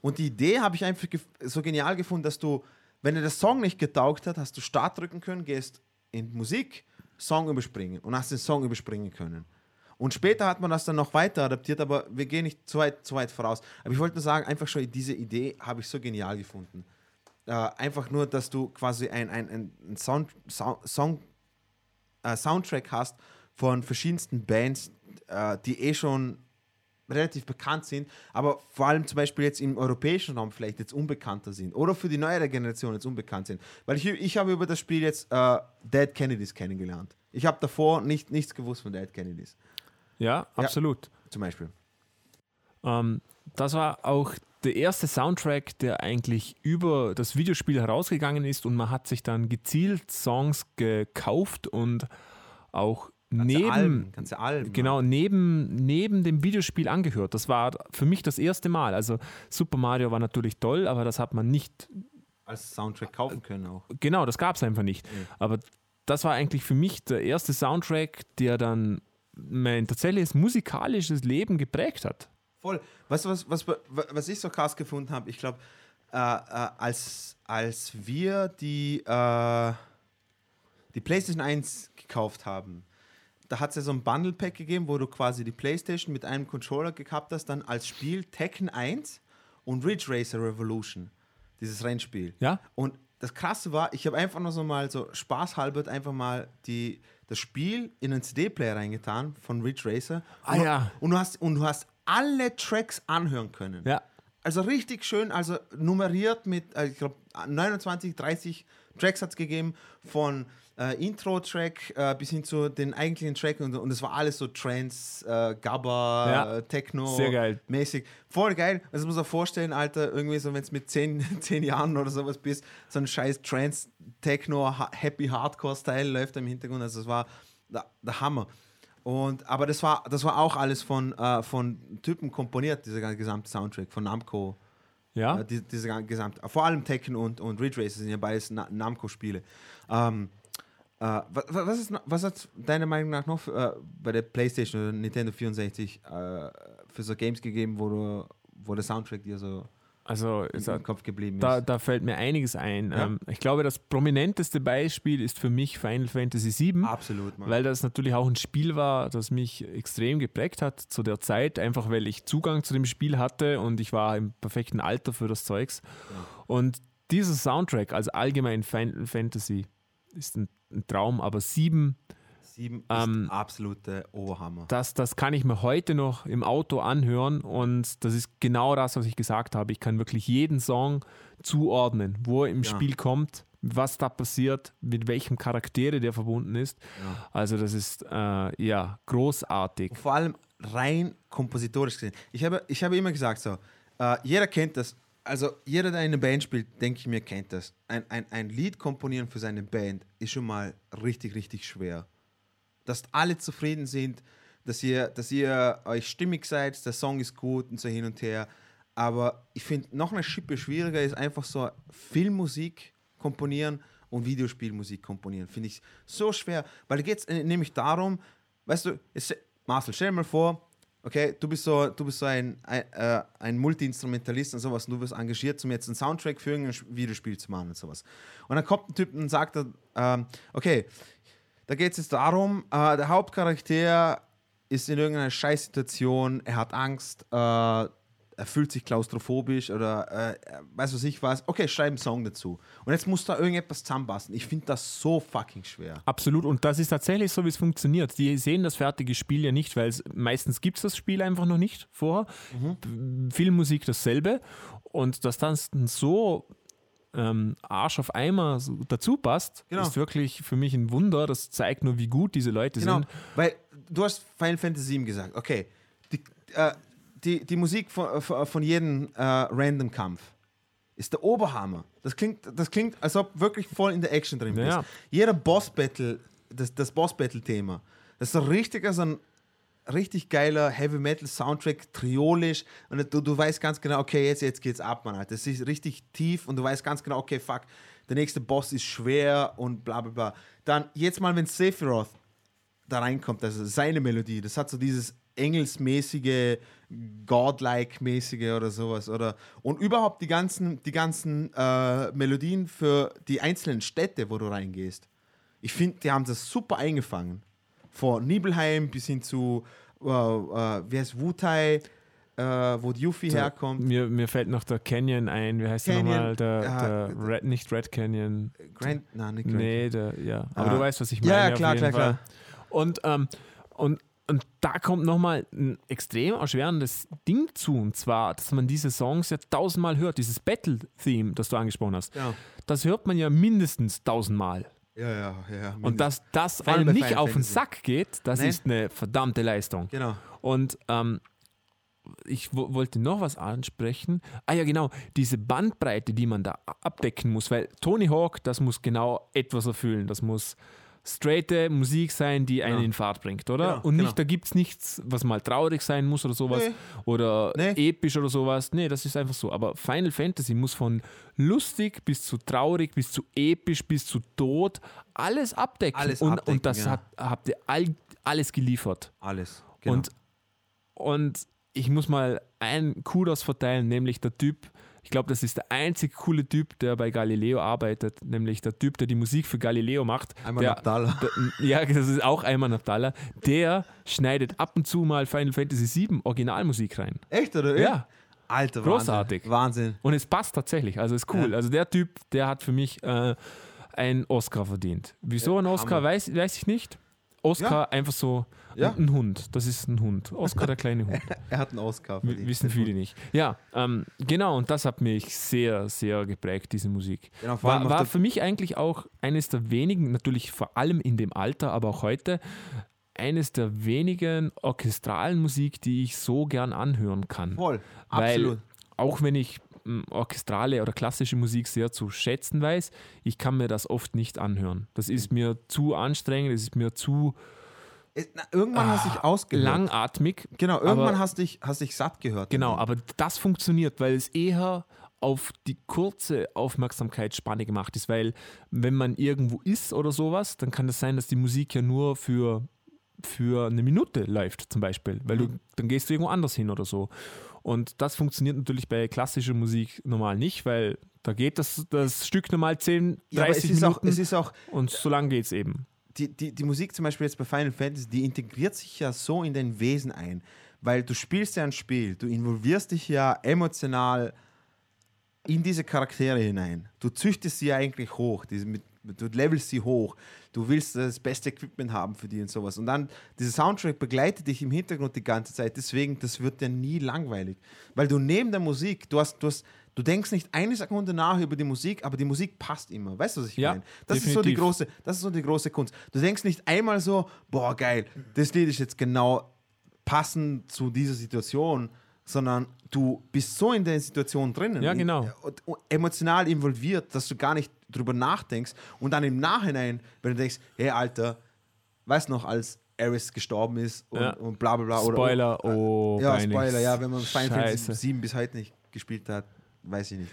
Und die Idee habe ich einfach so genial gefunden, dass du, wenn dir der Song nicht getaugt hat, hast du Start drücken können, gehst in Musik, Song überspringen und hast den Song überspringen können. Und später hat man das dann noch weiter adaptiert, aber wir gehen nicht zu weit, zu weit voraus. Aber ich wollte nur sagen, einfach schon diese Idee habe ich so genial gefunden. Äh, einfach nur, dass du quasi ein, ein, ein Sound, Sound, Song äh, Soundtrack hast von verschiedensten Bands, äh, die eh schon relativ bekannt sind, aber vor allem zum Beispiel jetzt im europäischen Raum vielleicht jetzt unbekannter sind oder für die neuere Generation jetzt unbekannt sind. Weil ich, ich habe über das Spiel jetzt äh, Dead Kennedys kennengelernt. Ich habe davor nicht, nichts gewusst von Dead Kennedys, Ja, absolut. zum Beispiel. Ähm, das war auch der erste Soundtrack, der eigentlich über das Videospiel herausgegangen ist und man hat sich dann gezielt Songs gekauft und auch Ganze neben, Alben, ganze Alben. genau, neben, neben dem Videospiel angehört. Das war für mich das erste Mal. Also Super Mario war natürlich toll, aber das hat man nicht, Als Soundtrack kaufen können auch. genau, das gab es einfach nicht. Aber das war eigentlich für mich der erste Soundtrack, der dann mein tatsächliches musikalisches Leben geprägt hat. Voll. Weißt du, was, was, was ich so krass gefunden habe? Ich glaube, äh, äh, als, als wir die, äh, die PlayStation 1 gekauft haben, da hat es ja so ein Bundle-Pack gegeben, wo du quasi die PlayStation mit einem Controller gehabt hast, dann als Spiel Tekken 1 und Ridge Racer Revolution, dieses Rennspiel. Ja? Und das Krasse war, ich habe einfach nur so mal so spaßhalber einfach mal die, das Spiel in einen CD-Player reingetan von Ridge Racer. Ah, und, ja. und, du hast, und du hast alle Tracks anhören können. Ja. Also richtig schön, also nummeriert mit, äh, ich glaube, 29, 30 Tracks hat es gegeben, von äh, Intro-Track äh, bis hin zu den eigentlichen Track und, und es war alles so Trance, äh, Gabba, Ja. äh, Techno Sehr geil. mäßig. Voll geil. Also muss man vorstellen, Alter, irgendwie so, wenn es mit 10, 10 Jahren oder sowas bist, so ein scheiß Trance, Techno, ha Happy Hardcore-Style läuft im Hintergrund. Also es war der, der Hammer. Und, aber das war, das war auch alles von, äh, von Typen komponiert, dieser ganze gesamte Soundtrack, von Namco. Ja? Äh, die, diese gan- gesamt, vor allem Tekken und, und Ridge Racer sind ja beides Na Namco-Spiele. Ähm, äh, was, was, ist, was hat deiner Meinung nach noch für, äh, bei der PlayStation oder Nintendo 64 äh, für so Games gegeben, wo, du, wo der Soundtrack dir so Also im, Kopf geblieben ist? da, da fällt mir einiges ein. Ja. Ähm, ich glaube, das prominenteste Beispiel ist für mich Final Fantasy VII. Absolut, Mann. Weil das natürlich auch ein Spiel war, das mich extrem geprägt hat zu der Zeit, einfach weil ich Zugang zu dem Spiel hatte und ich war im perfekten Alter für das Zeugs. Und dieser Soundtrack, also allgemein Final Fantasy, ist ein, ein Traum, aber sieben, Sieben ist ähm, absolute Oberhammer. das, das kann ich mir heute noch im Auto anhören und das ist genau das, was ich gesagt habe. Ich kann wirklich jeden Song zuordnen, wo er im Ja. Spiel kommt, was da passiert, mit welchem Charaktere der verbunden ist. Ja. Also das ist äh, ja großartig. Vor allem rein kompositorisch gesehen. Ich habe, ich habe immer gesagt so, äh, jeder kennt das. Also jeder, der in einer Band spielt, denke ich mir, kennt das. Ein, ein, ein Lied komponieren für seine Band ist schon mal richtig, richtig schwer. Dass alle zufrieden sind, dass ihr, dass ihr euch stimmig seid, der Song ist gut und so hin und her. Aber ich finde, noch eine Schippe schwieriger ist einfach so Filmmusik komponieren und Videospielmusik komponieren. Finde ich so schwer, weil da geht es nämlich darum, weißt du, es, Marcel, stell dir mal vor, okay, du bist so, du bist so ein, ein, äh, ein Multi-Instrumentalist und sowas und du wirst engagiert, um jetzt einen Soundtrack für irgendein Videospiel zu machen und sowas. Und dann kommt ein Typ und sagt, ähm, okay, da geht es jetzt darum, äh, der Hauptcharakter ist in irgendeiner Scheißsituation, er hat Angst, äh, er fühlt sich klaustrophobisch oder äh, weiß was ich was. Okay, schreib einen Song dazu. Und jetzt muss da irgendetwas zusammenpassen. Ich finde das so fucking schwer. Absolut. Und das ist tatsächlich so, wie es funktioniert. Die sehen das fertige Spiel ja nicht, weil es meistens gibt es das Spiel einfach noch nicht vorher. Mhm. Filmmusik dasselbe. Und das dann so ähm, Arsch auf Eimer so dazu passt, Genau. ist wirklich für mich ein Wunder. Das zeigt nur, wie gut diese Leute Genau, sind. weil du hast Final Fantasy VII gesagt. Okay, die, äh, die, die Musik von, von von jedem äh, Random-Kampf ist der Oberhammer. Das klingt, das klingt, als ob wirklich voll in der Action drin. Ja. Jeder Boss-Battle, das, das Boss-Battle-Thema, das ist so richtiger, so ein richtig geiler Heavy Metal Soundtrack, triolisch und du, du weißt ganz genau, okay, jetzt, jetzt geht's ab, Mann. Alter. Das ist richtig tief und du weißt ganz genau, okay, fuck, der nächste Boss ist schwer und bla bla bla. Dann jetzt mal, wenn Sephiroth da reinkommt, also seine Melodie, das hat so dieses engelsmäßige, godlike-mäßige oder sowas. Oder, und überhaupt die ganzen, die ganzen äh, Melodien für die einzelnen Städte, wo du reingehst. Ich finde, die haben das super eingefangen. Von Nibelheim bis hin zu, äh, äh, wie heißt Wutai, äh, wo die Yuffie herkommt. Mir, mir fällt noch der Canyon ein. Wie heißt der Canyon, nochmal? Der, der Red, nicht Red Canyon. Grand, nein, nicht Grand. Nee, der, ja. Aber Ah. du weißt, was ich meine. Ja, klar, klar, Fall. Und, ähm, und, und da kommt nochmal ein extrem erschwerendes Ding zu. Und zwar, dass man diese Songs ja tausendmal hört. Dieses Battle-Theme, das du angesprochen hast. Ja. Das hört man ja mindestens tausendmal. Ja, ja, ja. Und dass das einem nicht Final auf den Fantasy. Sack geht, das Nein. ist eine verdammte Leistung. Genau. Und ähm, ich wo- wollte noch was ansprechen. Ah ja, genau, diese Bandbreite, die man da abdecken muss, weil Tony Hawk, das muss genau etwas erfüllen. Das muss straighte Musik sein, die einen Genau. in Fahrt bringt, oder? Genau, Und nicht, genau. da gibt es nichts, was mal traurig sein muss oder sowas. Nee. Oder Nee. episch oder sowas. Nee, das ist einfach so. Aber Final Fantasy muss von lustig bis zu traurig, bis zu episch, bis zu tot alles abdecken. Alles und, abdecken, und das ja. hat, habt ihr all, alles geliefert. Alles. Genau. Und, und ich muss mal einen Kudos verteilen, nämlich der Typ, ich glaube, das ist der einzig coole Typ, der bei Galileo arbeitet, nämlich der Typ, der die Musik für Galileo macht. Einmal der, Abdallah. der, ja, das ist auch Ayman Abdallah. Der schneidet ab und zu mal Final Fantasy VII Originalmusik rein. Echt, oder? Ja. Alter, Großartig. Wahnsinn. Und es passt tatsächlich, also ist cool. Ja. Also der Typ, der hat für mich äh, einen Oscar verdient. Wieso Ja, ein Oscar, weiß, weiß ich nicht. Oscar einfach so Ja. ein Hund. Das ist ein Hund. Oscar der kleine Hund. Er hat einen Oscar. Verdient. Wissen viele nicht. Ja, ähm, genau, und das hat mich sehr, sehr geprägt, diese Musik. Genau, War, war für mich eigentlich auch eines der wenigen, natürlich vor allem in dem Alter, aber auch heute, eines der wenigen orchestralen Musik, die ich so gern anhören kann. Voll. Weil Absolut. auch wenn ich orchestrale oder klassische Musik sehr zu schätzen weiß, ich kann mir das oft nicht anhören. Das ist mir zu anstrengend, es ist mir zu Es- na, irgendwann hast du dich ausgehört. langatmig. Genau, irgendwann aber- hast du dich, hast dich satt gehört. Genau, aber das funktioniert, weil es eher auf die kurze Aufmerksamkeitsspanne gemacht ist, weil wenn man irgendwo ist oder sowas, dann kann es sein, dass die Musik ja nur für, für eine Minute läuft zum Beispiel, weil du, dann gehst du irgendwo anders hin oder so. Und das funktioniert natürlich bei klassischer Musik normal nicht, weil da geht das, das Stück normal 10, 30 Ja, es ist, Minuten auch, es ist auch, und so lang geht es eben. die, die, die Musik zum Beispiel jetzt bei Final Fantasy, die integriert sich ja so in dein Wesen ein, weil du spielst ja ein Spiel, du involvierst dich ja emotional in diese Charaktere hinein. Du züchtest sie ja eigentlich hoch, diese mit, du levelst sie hoch, du willst das beste Equipment haben für die und sowas. Und dann, dieser Soundtrack begleitet dich im Hintergrund die ganze Zeit, deswegen, das wird dir nie langweilig. Weil du neben der Musik, du hast, du hast, du denkst nicht eine Sekunde nach über die Musik, aber die Musik passt immer. Weißt du, was ich Ja, meine? Das ist so die große, das ist so die große Kunst. Du denkst nicht einmal so, boah, geil, das Lied ist jetzt genau passend zu dieser Situation, sondern du bist so in der Situation drinnen, Ja, genau. emotional involviert, dass du gar nicht drüber nachdenkst und dann im Nachhinein, wenn du denkst, hey Alter, weißt noch, als Eris gestorben ist und, Ja. und bla bla bla. oder- Spoiler, oh, ja, peinlich. Spoiler, ja, wenn man Final Fantasy Scheiße. 7 bis heute nicht gespielt hat, weiß ich nicht.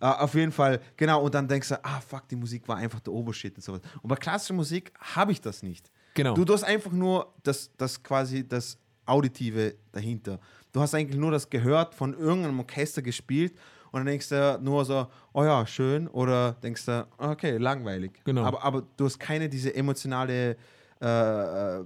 Äh, auf jeden Fall, genau, und dann denkst du, ah, fuck, die Musik war einfach der Obershit und sowas. Und bei klassischer Musik habe ich das nicht. Genau. Du, du hast einfach nur das, das quasi das Auditive dahinter. Du hast eigentlich nur das gehört, von irgendeinem Orchester gespielt und dann denkst du nur so, oh ja, schön, oder denkst du, okay, langweilig. Genau. Aber, aber du hast keine diese emotionale äh, äh,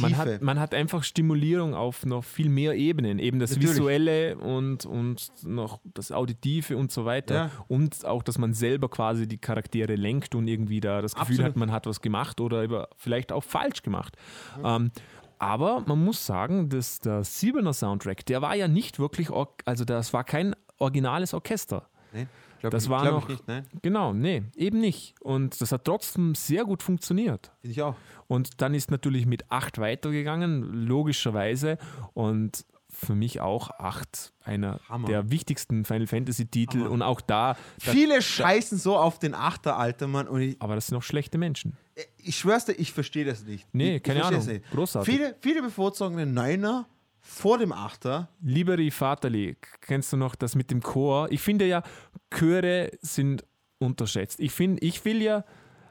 Man Tiefe. hat, man hat einfach Stimulierung auf noch viel mehr Ebenen. Eben das Natürlich. Visuelle und, und noch das Auditive und so weiter. Ja. Und auch, dass man selber quasi die Charaktere lenkt und irgendwie da das Gefühl Absolut. hat, man hat was gemacht oder vielleicht auch falsch gemacht. Ähm, aber man muss sagen, dass der Siebener Soundtrack, der war ja nicht wirklich, also das war kein originales Orchester. Nee, glaub Das war noch- ich nicht, nein. Genau, nee, eben nicht. Und das hat trotzdem sehr gut funktioniert. Finde ich auch. Und dann ist natürlich mit 8 weitergegangen, logischerweise. Und für mich auch 8 einer Hammer. der wichtigsten Final Fantasy-Titel. Und auch da, da, Viele scheißen so auf den Achter, Alter, Mann. Und ich, aber das sind auch schlechte Menschen. ich schwör's dir, ich verstehe das nicht. Nee, ich, keine ich Ahnung. Großartig. Viele, viele bevorzugen den Neuner vor dem Achter. Liberi Vaterli, kennst du noch das mit dem Chor? Ich finde ja, Chöre sind unterschätzt. Ich finde, ich will ja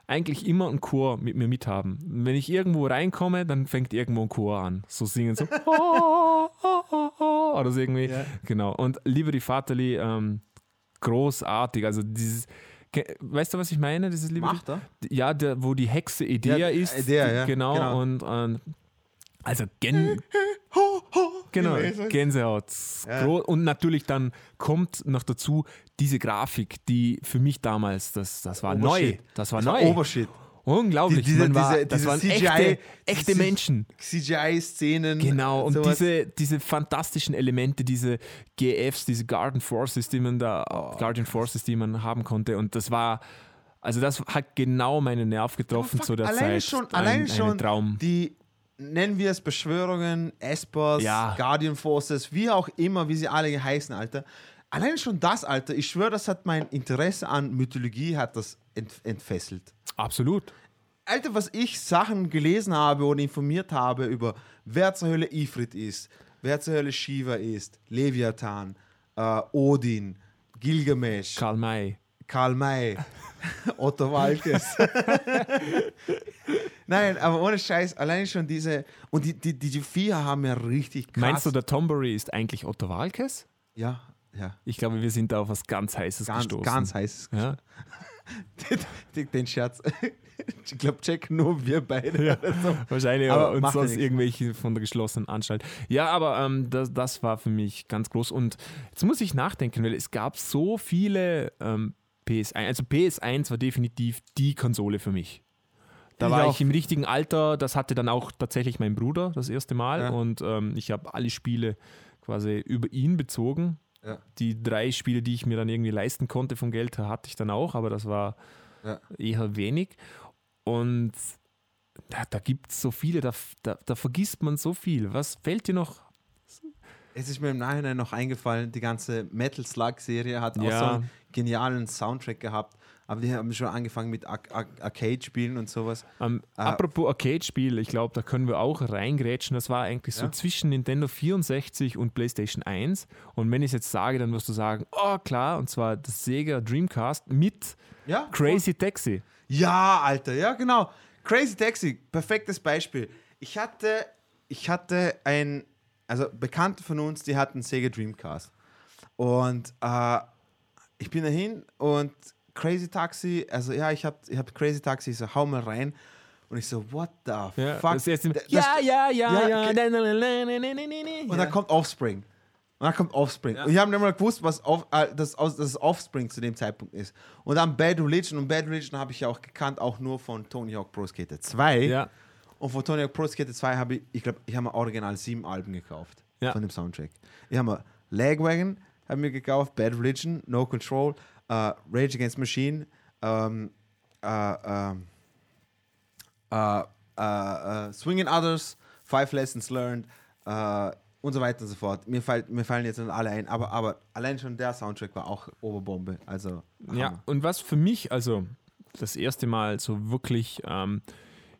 eigentlich immer einen Chor mit mir mithaben. Wenn ich irgendwo reinkomme, dann fängt irgendwo ein Chor an. So singen, so oder so irgendwie. Ja. Genau. Und Liberi Vaterli, ähm, großartig. Also dieses, weißt du, was ich meine? Dieses Liberi Macht er? ja, der, wo die Hexe Idea Ja, ist. Idea, ja, Genau, genau. und ähm, also gen, genau, gewesen. Gänsehaut. Ja. Und natürlich dann kommt noch dazu diese Grafik, die für mich damals, das, das war neu. Obershit. Das war Das war neu. Obershit. Unglaublich. Die- diese- Man war, diese- das diese waren CGI echte, echte Menschen. CGI-Szenen. Genau, und sowas. diese, diese fantastischen Elemente, diese GFs, diese Garden Forces, die man da, Oh, Guardian Forces, die man haben konnte. Und das war, also das hat genau meinen Nerv getroffen Fuck, zu der alleine Zeit. Schon, Ein- alleine ein schon Traum. die nennen wir es Beschwörungen, Espers, Ja. Guardian Forces, wie auch immer, wie sie alle heißen, Alter. Allein schon das, Alter, ich schwöre, das hat mein Interesse an Mythologie hat das ent entfesselt. Absolut. Alter, was ich Sachen gelesen habe und informiert habe über wer zur Hölle Ifrit ist, wer zur Hölle Shiva ist, Leviathan, äh, Odin, Gilgamesh, Karl May. Karl May, Otto Walkes. Nein, aber ohne Scheiß, allein schon diese. Und die, die, die, vier haben ja richtig krass. Meinst du, der Tombury ist eigentlich Otto Walkes? Ja, ja. Ich glaube, wir sind da auf was ganz Heißes Ganz, gestoßen. ganz heißes. Ja? Den, den Scherz. Ich glaube, checken nur wir beide. oder so. Wahrscheinlich Aber und ja sonst irgendwelche von der geschlossenen Anstalt. Ja, aber ähm, das, das war für mich ganz groß. Und jetzt muss ich nachdenken, weil es gab so viele ähm, PS1. Also PS1 war definitiv die Konsole für mich. Da Ich war ich im richtigen Alter. Das hatte dann auch tatsächlich mein Bruder das erste Mal. Ja. Und ähm, ich habe alle Spiele quasi über ihn bezogen. Ja. Die drei Spiele, die ich mir dann irgendwie leisten konnte vom Geld her, hatte ich dann auch, aber das war Ja. eher wenig. Und da, da gibt es so viele, da, da, da vergisst man so viel. Was fällt dir noch? Es ist mir im Nachhinein noch eingefallen, die ganze Metal Slug-Serie hat auch so einen genialen Soundtrack gehabt. Aber die haben schon angefangen mit Ar Ar Arcade-Spielen und sowas. Ähm, Ah. apropos Arcade-Spiel, ich glaube, da können wir auch reingrätschen. Das war eigentlich so Ja. zwischen Nintendo 64 und PlayStation 1. Und wenn ich es jetzt sage, dann wirst du sagen, oh klar, und zwar das Sega Dreamcast mit Ja, Crazy Taxi. Ja, Alter, ja, genau. Crazy Taxi, perfektes Beispiel. Ich hatte, ich hatte ein, also Bekannte von uns, die hatten Sega Dreamcast. Und äh, ich bin dahin und Crazy Taxi, also ja, ich habe ich hab Crazy Taxi, ich so, hau mal rein. Und ich so, what the Ja, fuck? das Das- ja, ja, ja, ja, ja. Und dann kommt Offspring. Und dann kommt Offspring. Und ich habe nicht mal gewusst, was auf, äh, das, es Offspring zu dem Zeitpunkt ist. Und dann Bad Religion. Und Bad Religion habe ich ja auch gekannt, auch nur von Tony Hawk Pro Skater 2. Ja, Und von Tony Hawk Pro Skater 2 habe ich, ich glaube, ich habe mir original sieben Alben gekauft. Ja. Von dem Soundtrack. Ich habe mir Lagwagon habe mir gekauft, Bad Religion, No Control, äh, Rage Against Machine, ähm, äh, ähm, äh, Swinging Others, Five Lessons Learned und so weiter und so fort. Mir, fällt, mir fallen jetzt alle ein, aber, aber allein schon der Soundtrack war auch Oberbombe. Also, Ja, Hammer. und was für mich, also das erste Mal so wirklich ähm,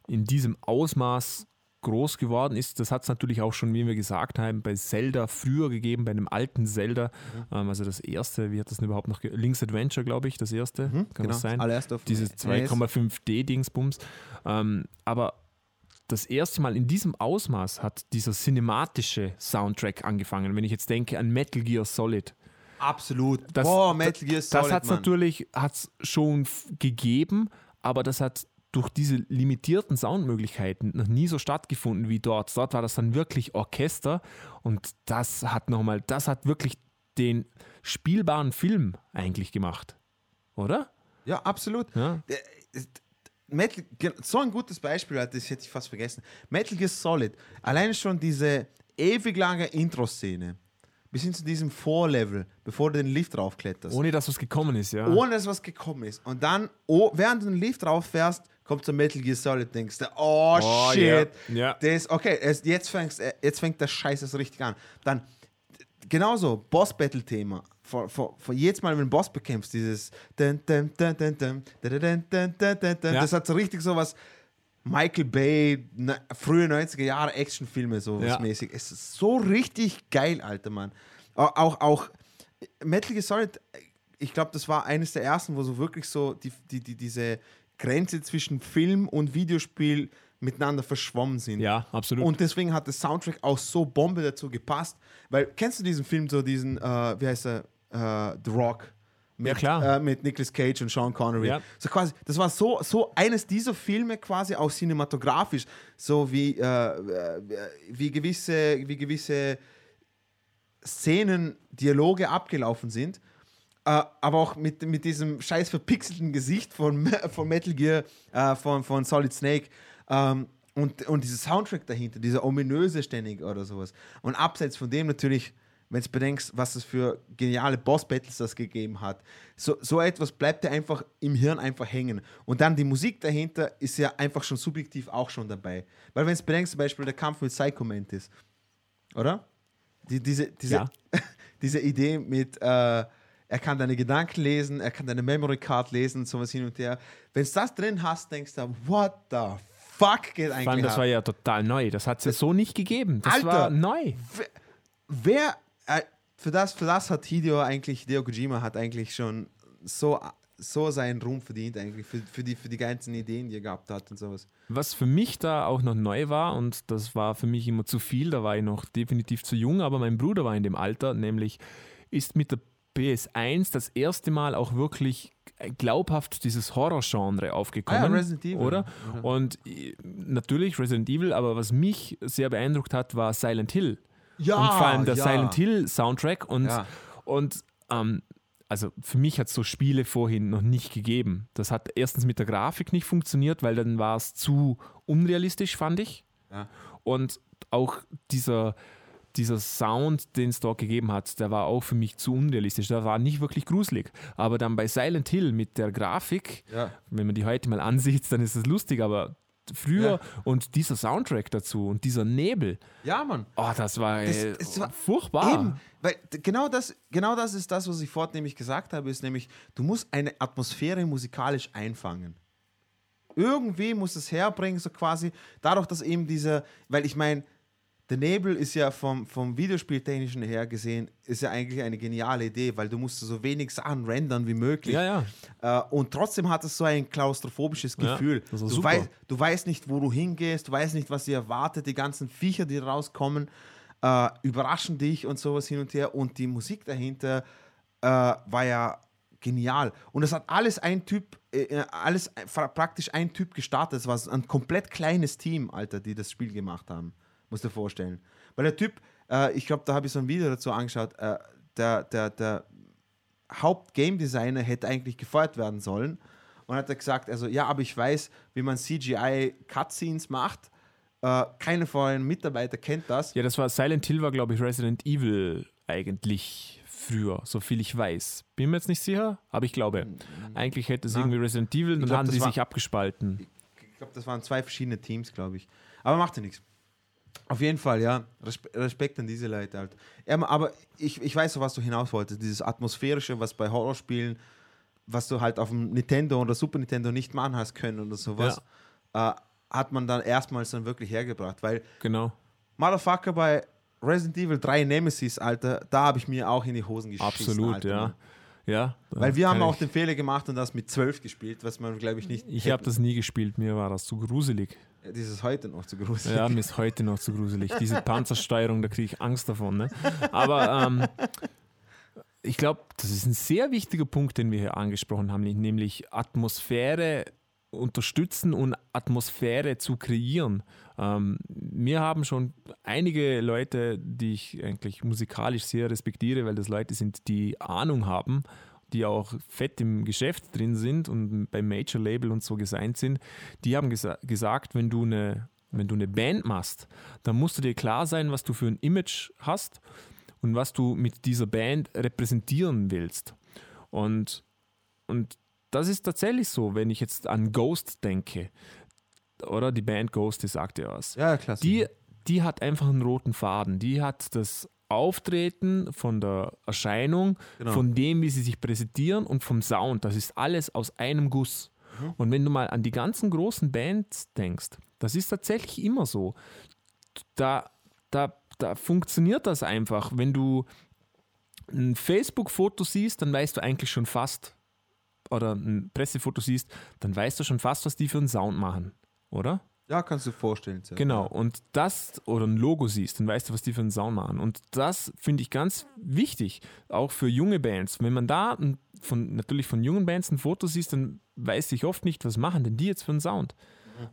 in diesem Ausmaß groß geworden ist, das hat es natürlich auch schon, wie wir gesagt haben, bei Zelda früher gegeben, bei dem alten Zelda. Mhm. Ähm, also das erste, wie hat das denn überhaupt noch? Link's Adventure, glaube ich, das erste. Kann genau. das sein? Allererst auf Dieses NES. 2,5D-Dingsbums. Ähm, aber das erste Mal in diesem Ausmaß hat dieser cinematische Soundtrack angefangen. Wenn ich jetzt denke an Metal Gear Solid. Absolut. Das- Boah, Metal Gear Solid, Das hat es natürlich hat's schon gegeben, aber das hat durch diese limitierten Soundmöglichkeiten noch nie so stattgefunden wie dort. Dort war das dann wirklich Orchester und das hat nochmal, das hat wirklich den spielbaren Film eigentlich gemacht. Oder? Ja, absolut. Ja. Äh, Metal, so ein gutes Beispiel, das hätte ich fast vergessen. Metal Gear Solid, allein schon diese ewig lange Intro-Szene, bis hin zu diesem Vorlevel, bevor du den Lift draufkletterst, Ohne dass was gekommen ist, ja. ohne dass was gekommen ist. Und dann, oh, während du den Lift drauf fährst, kommt zum Metal Gear Solid, denkst du, oh, oh shit. Yeah. Yeah. Das, okay, es, jetzt, fängst, jetzt fängt der Scheiß erst richtig an. Dann, genauso, Boss-Battle-Thema. Vor, vor, vor jedes Mal, wenn du Boss bekämpfst, dieses das hat so richtig so was Michael Bay, ne, frühe 90er Jahre Actionfilme, so ja. mäßig. Es ist so richtig geil, alter Mann. Auch, auch, auch Metal Gear Solid, ich glaube, das war eines der ersten, wo so wirklich so die, die, die, diese Grenze zwischen Film und Videospiel miteinander verschwommen sind. Ja, absolut. Und deswegen hat der Soundtrack auch so Bombe dazu gepasst. Weil, kennst du diesen Film, so diesen, äh, wie heißt er, äh, The Rock? Mit, Ja, klar. Äh, mit Nicolas Cage und Sean Connery. Ja. So quasi, das war so, so eines dieser Filme quasi auch cinematografisch, so wie, äh, äh, wie, gewisse, wie gewisse Szenen, Dialoge abgelaufen sind. Äh, aber auch mit, mit diesem scheiß verpixelten Gesicht von, von Metal Gear, äh, von, von Solid Snake. Ähm, und, und dieser Soundtrack dahinter, dieser ominöse ständig oder sowas. Und abseits von dem natürlich, wenn du bedenkst, was es für geniale Boss-Battles das gegeben hat. So, so etwas bleibt dir einfach im Hirn einfach hängen. Und dann die Musik dahinter ist ja einfach schon subjektiv auch schon dabei. Weil wenn du bedenkst, zum Beispiel der Kampf mit Psycho Mantis, oder? Die, diese, diese, Ja. diese Idee mit, äh, er kann deine Gedanken lesen, er kann deine Memory Card lesen, sowas hin und her. Wenn du das drin hast, denkst du, what the fuck geht eigentlich Vor allem, das war ja total neu. Das hat es ja so nicht gegeben. Das Alter. war neu. Wer, äh, für, das, für das hat Hideo eigentlich, Hideo Kojima hat eigentlich schon so, so seinen Ruhm verdient, eigentlich, für, für, die, für die ganzen Ideen, die er gehabt hat und sowas. Was für mich da auch noch neu war, und das war für mich immer zu viel, da war ich noch definitiv zu jung, aber mein Bruder war in dem Alter, nämlich ist mit der PS1 das erste Mal auch wirklich glaubhaft dieses Horror-Genre aufgekommen. Ah ja, Resident Evil. Oder? Oder? Und äh, natürlich Resident Evil, aber was mich sehr beeindruckt hat, war Silent Hill. Ja, und vor allem der ja. Silent Hill Soundtrack. Und, Ja. und ähm, also für mich hat es so Spiele vorhin noch nicht gegeben. Das hat erstens mit der Grafik nicht funktioniert, weil dann war es zu unrealistisch, fand ich. Ja. Und auch dieser, dieser Sound, den es dort gegeben hat, der war auch für mich zu unrealistisch. Der war nicht wirklich gruselig. Aber dann bei Silent Hill mit der Grafik, Ja. wenn man die heute mal ansieht, dann ist es lustig, aber früher Ja. und dieser Soundtrack dazu und dieser Nebel, Ja, Mann. oh, das war, Das- äh, es war- furchtbar. Eben, weil genau das, genau das ist das, was ich vornehmlich gesagt habe, ist nämlich, du musst eine Atmosphäre musikalisch einfangen. Irgendwie muss es herbringen, so quasi, dadurch, dass eben diese, weil ich meine, der Nebel ist ja vom, vom Videospieltechnischen her gesehen, ist ja eigentlich eine geniale Idee, weil du musst so wenig Sachen rendern wie möglich. Ja, ja. Äh, und trotzdem hat es so ein klaustrophobisches Ja, Gefühl. war du, weißt, du weißt nicht, wo du hingehst, du weißt nicht, was dir erwartet. Die ganzen Viecher, die rauskommen, äh, überraschen dich und sowas hin und her. Und die Musik dahinter äh, war ja genial. Und das hat alles ein Typ, äh, alles fra- praktisch ein Typ gestartet. Es war ein komplett kleines Team, Alter, die das Spiel gemacht haben. Musst du dir vorstellen. Weil der Typ, äh, ich glaube, da habe ich so ein Video dazu angeschaut, äh, der, der, der Haupt-Game Designer hätte eigentlich gefeuert werden sollen. Und hat er gesagt, also ja, aber ich weiß, wie man CGI-Cutscenes macht. Äh, keine von euren Mitarbeitern kennt das. Ja, das war Silent Hill war, glaube ich, Resident Evil eigentlich früher, so viel ich weiß. Bin mir jetzt nicht sicher, aber ich glaube, eigentlich hätte es irgendwie Resident Evil, dann glaub, haben die sich abgespalten. Ich glaube, das waren zwei verschiedene Teams, glaube ich. Aber macht ja nichts. Auf jeden Fall, ja. Respe Respekt an diese Leute halt. Ja, aber ich, ich weiß, was du hinaus wolltest. Dieses Atmosphärische, was bei Horrorspielen, was du halt auf dem Nintendo oder Super Nintendo nicht machen hast können oder sowas, äh, hat man dann erstmals dann wirklich hergebracht. Weil Genau. Motherfucker bei Resident Evil 3 Nemesis, Alter, da habe ich mir auch in die Hosen geschissen. Absolut, Alter, ja. Ja. Weil wir haben auch den Fehler gemacht und das mit 12 gespielt, was man, glaube ich, nicht. Ich habe das nie gespielt, mir war das zu gruselig. Das ist heute noch zu gruselig. Ja, mir ist heute noch zu gruselig. Diese Panzersteuerung, da kriege ich Angst davon. Ne? Aber ähm, ich glaube, das ist ein sehr wichtiger Punkt, den wir hier angesprochen haben, nämlich Atmosphäre unterstützen und Atmosphäre zu kreieren. Ähm, mir haben schon einige Leute, die ich eigentlich musikalisch sehr respektiere, weil das Leute sind, die Ahnung haben, die auch fett im Geschäft drin sind und beim Major Label und so gesigned sind, die haben gesa gesagt, wenn du eine wenn du eine Band machst, dann musst du dir klar sein, was du für ein Image hast und was du mit dieser Band repräsentieren willst. Und, und das ist tatsächlich so, wenn ich jetzt an Ghost denke, oder die Band Ghost, die sagt ja was. Ja, klasse. Die, die hat einfach einen roten Faden. Die hat das Auftreten von der Erscheinung, Genau. von dem, wie sie sich präsentieren und vom Sound. Das ist alles aus einem Guss. Und wenn du mal an die ganzen großen Bands denkst, das ist tatsächlich immer so. Da, da, da funktioniert das einfach. Wenn du ein Facebook-Foto siehst, dann weißt du eigentlich schon fast, oder ein Pressefoto siehst, dann weißt du schon fast, was die für einen Sound machen, oder? ja, kannst du dir vorstellen. Seth. Genau, und das oder ein Logo siehst, dann weißt du, was die für einen Sound machen. Und das finde ich ganz wichtig, auch für junge Bands. Wenn man da von, natürlich von jungen Bands ein Foto siehst, dann weiß ich oft nicht, was machen denn die jetzt für einen Sound.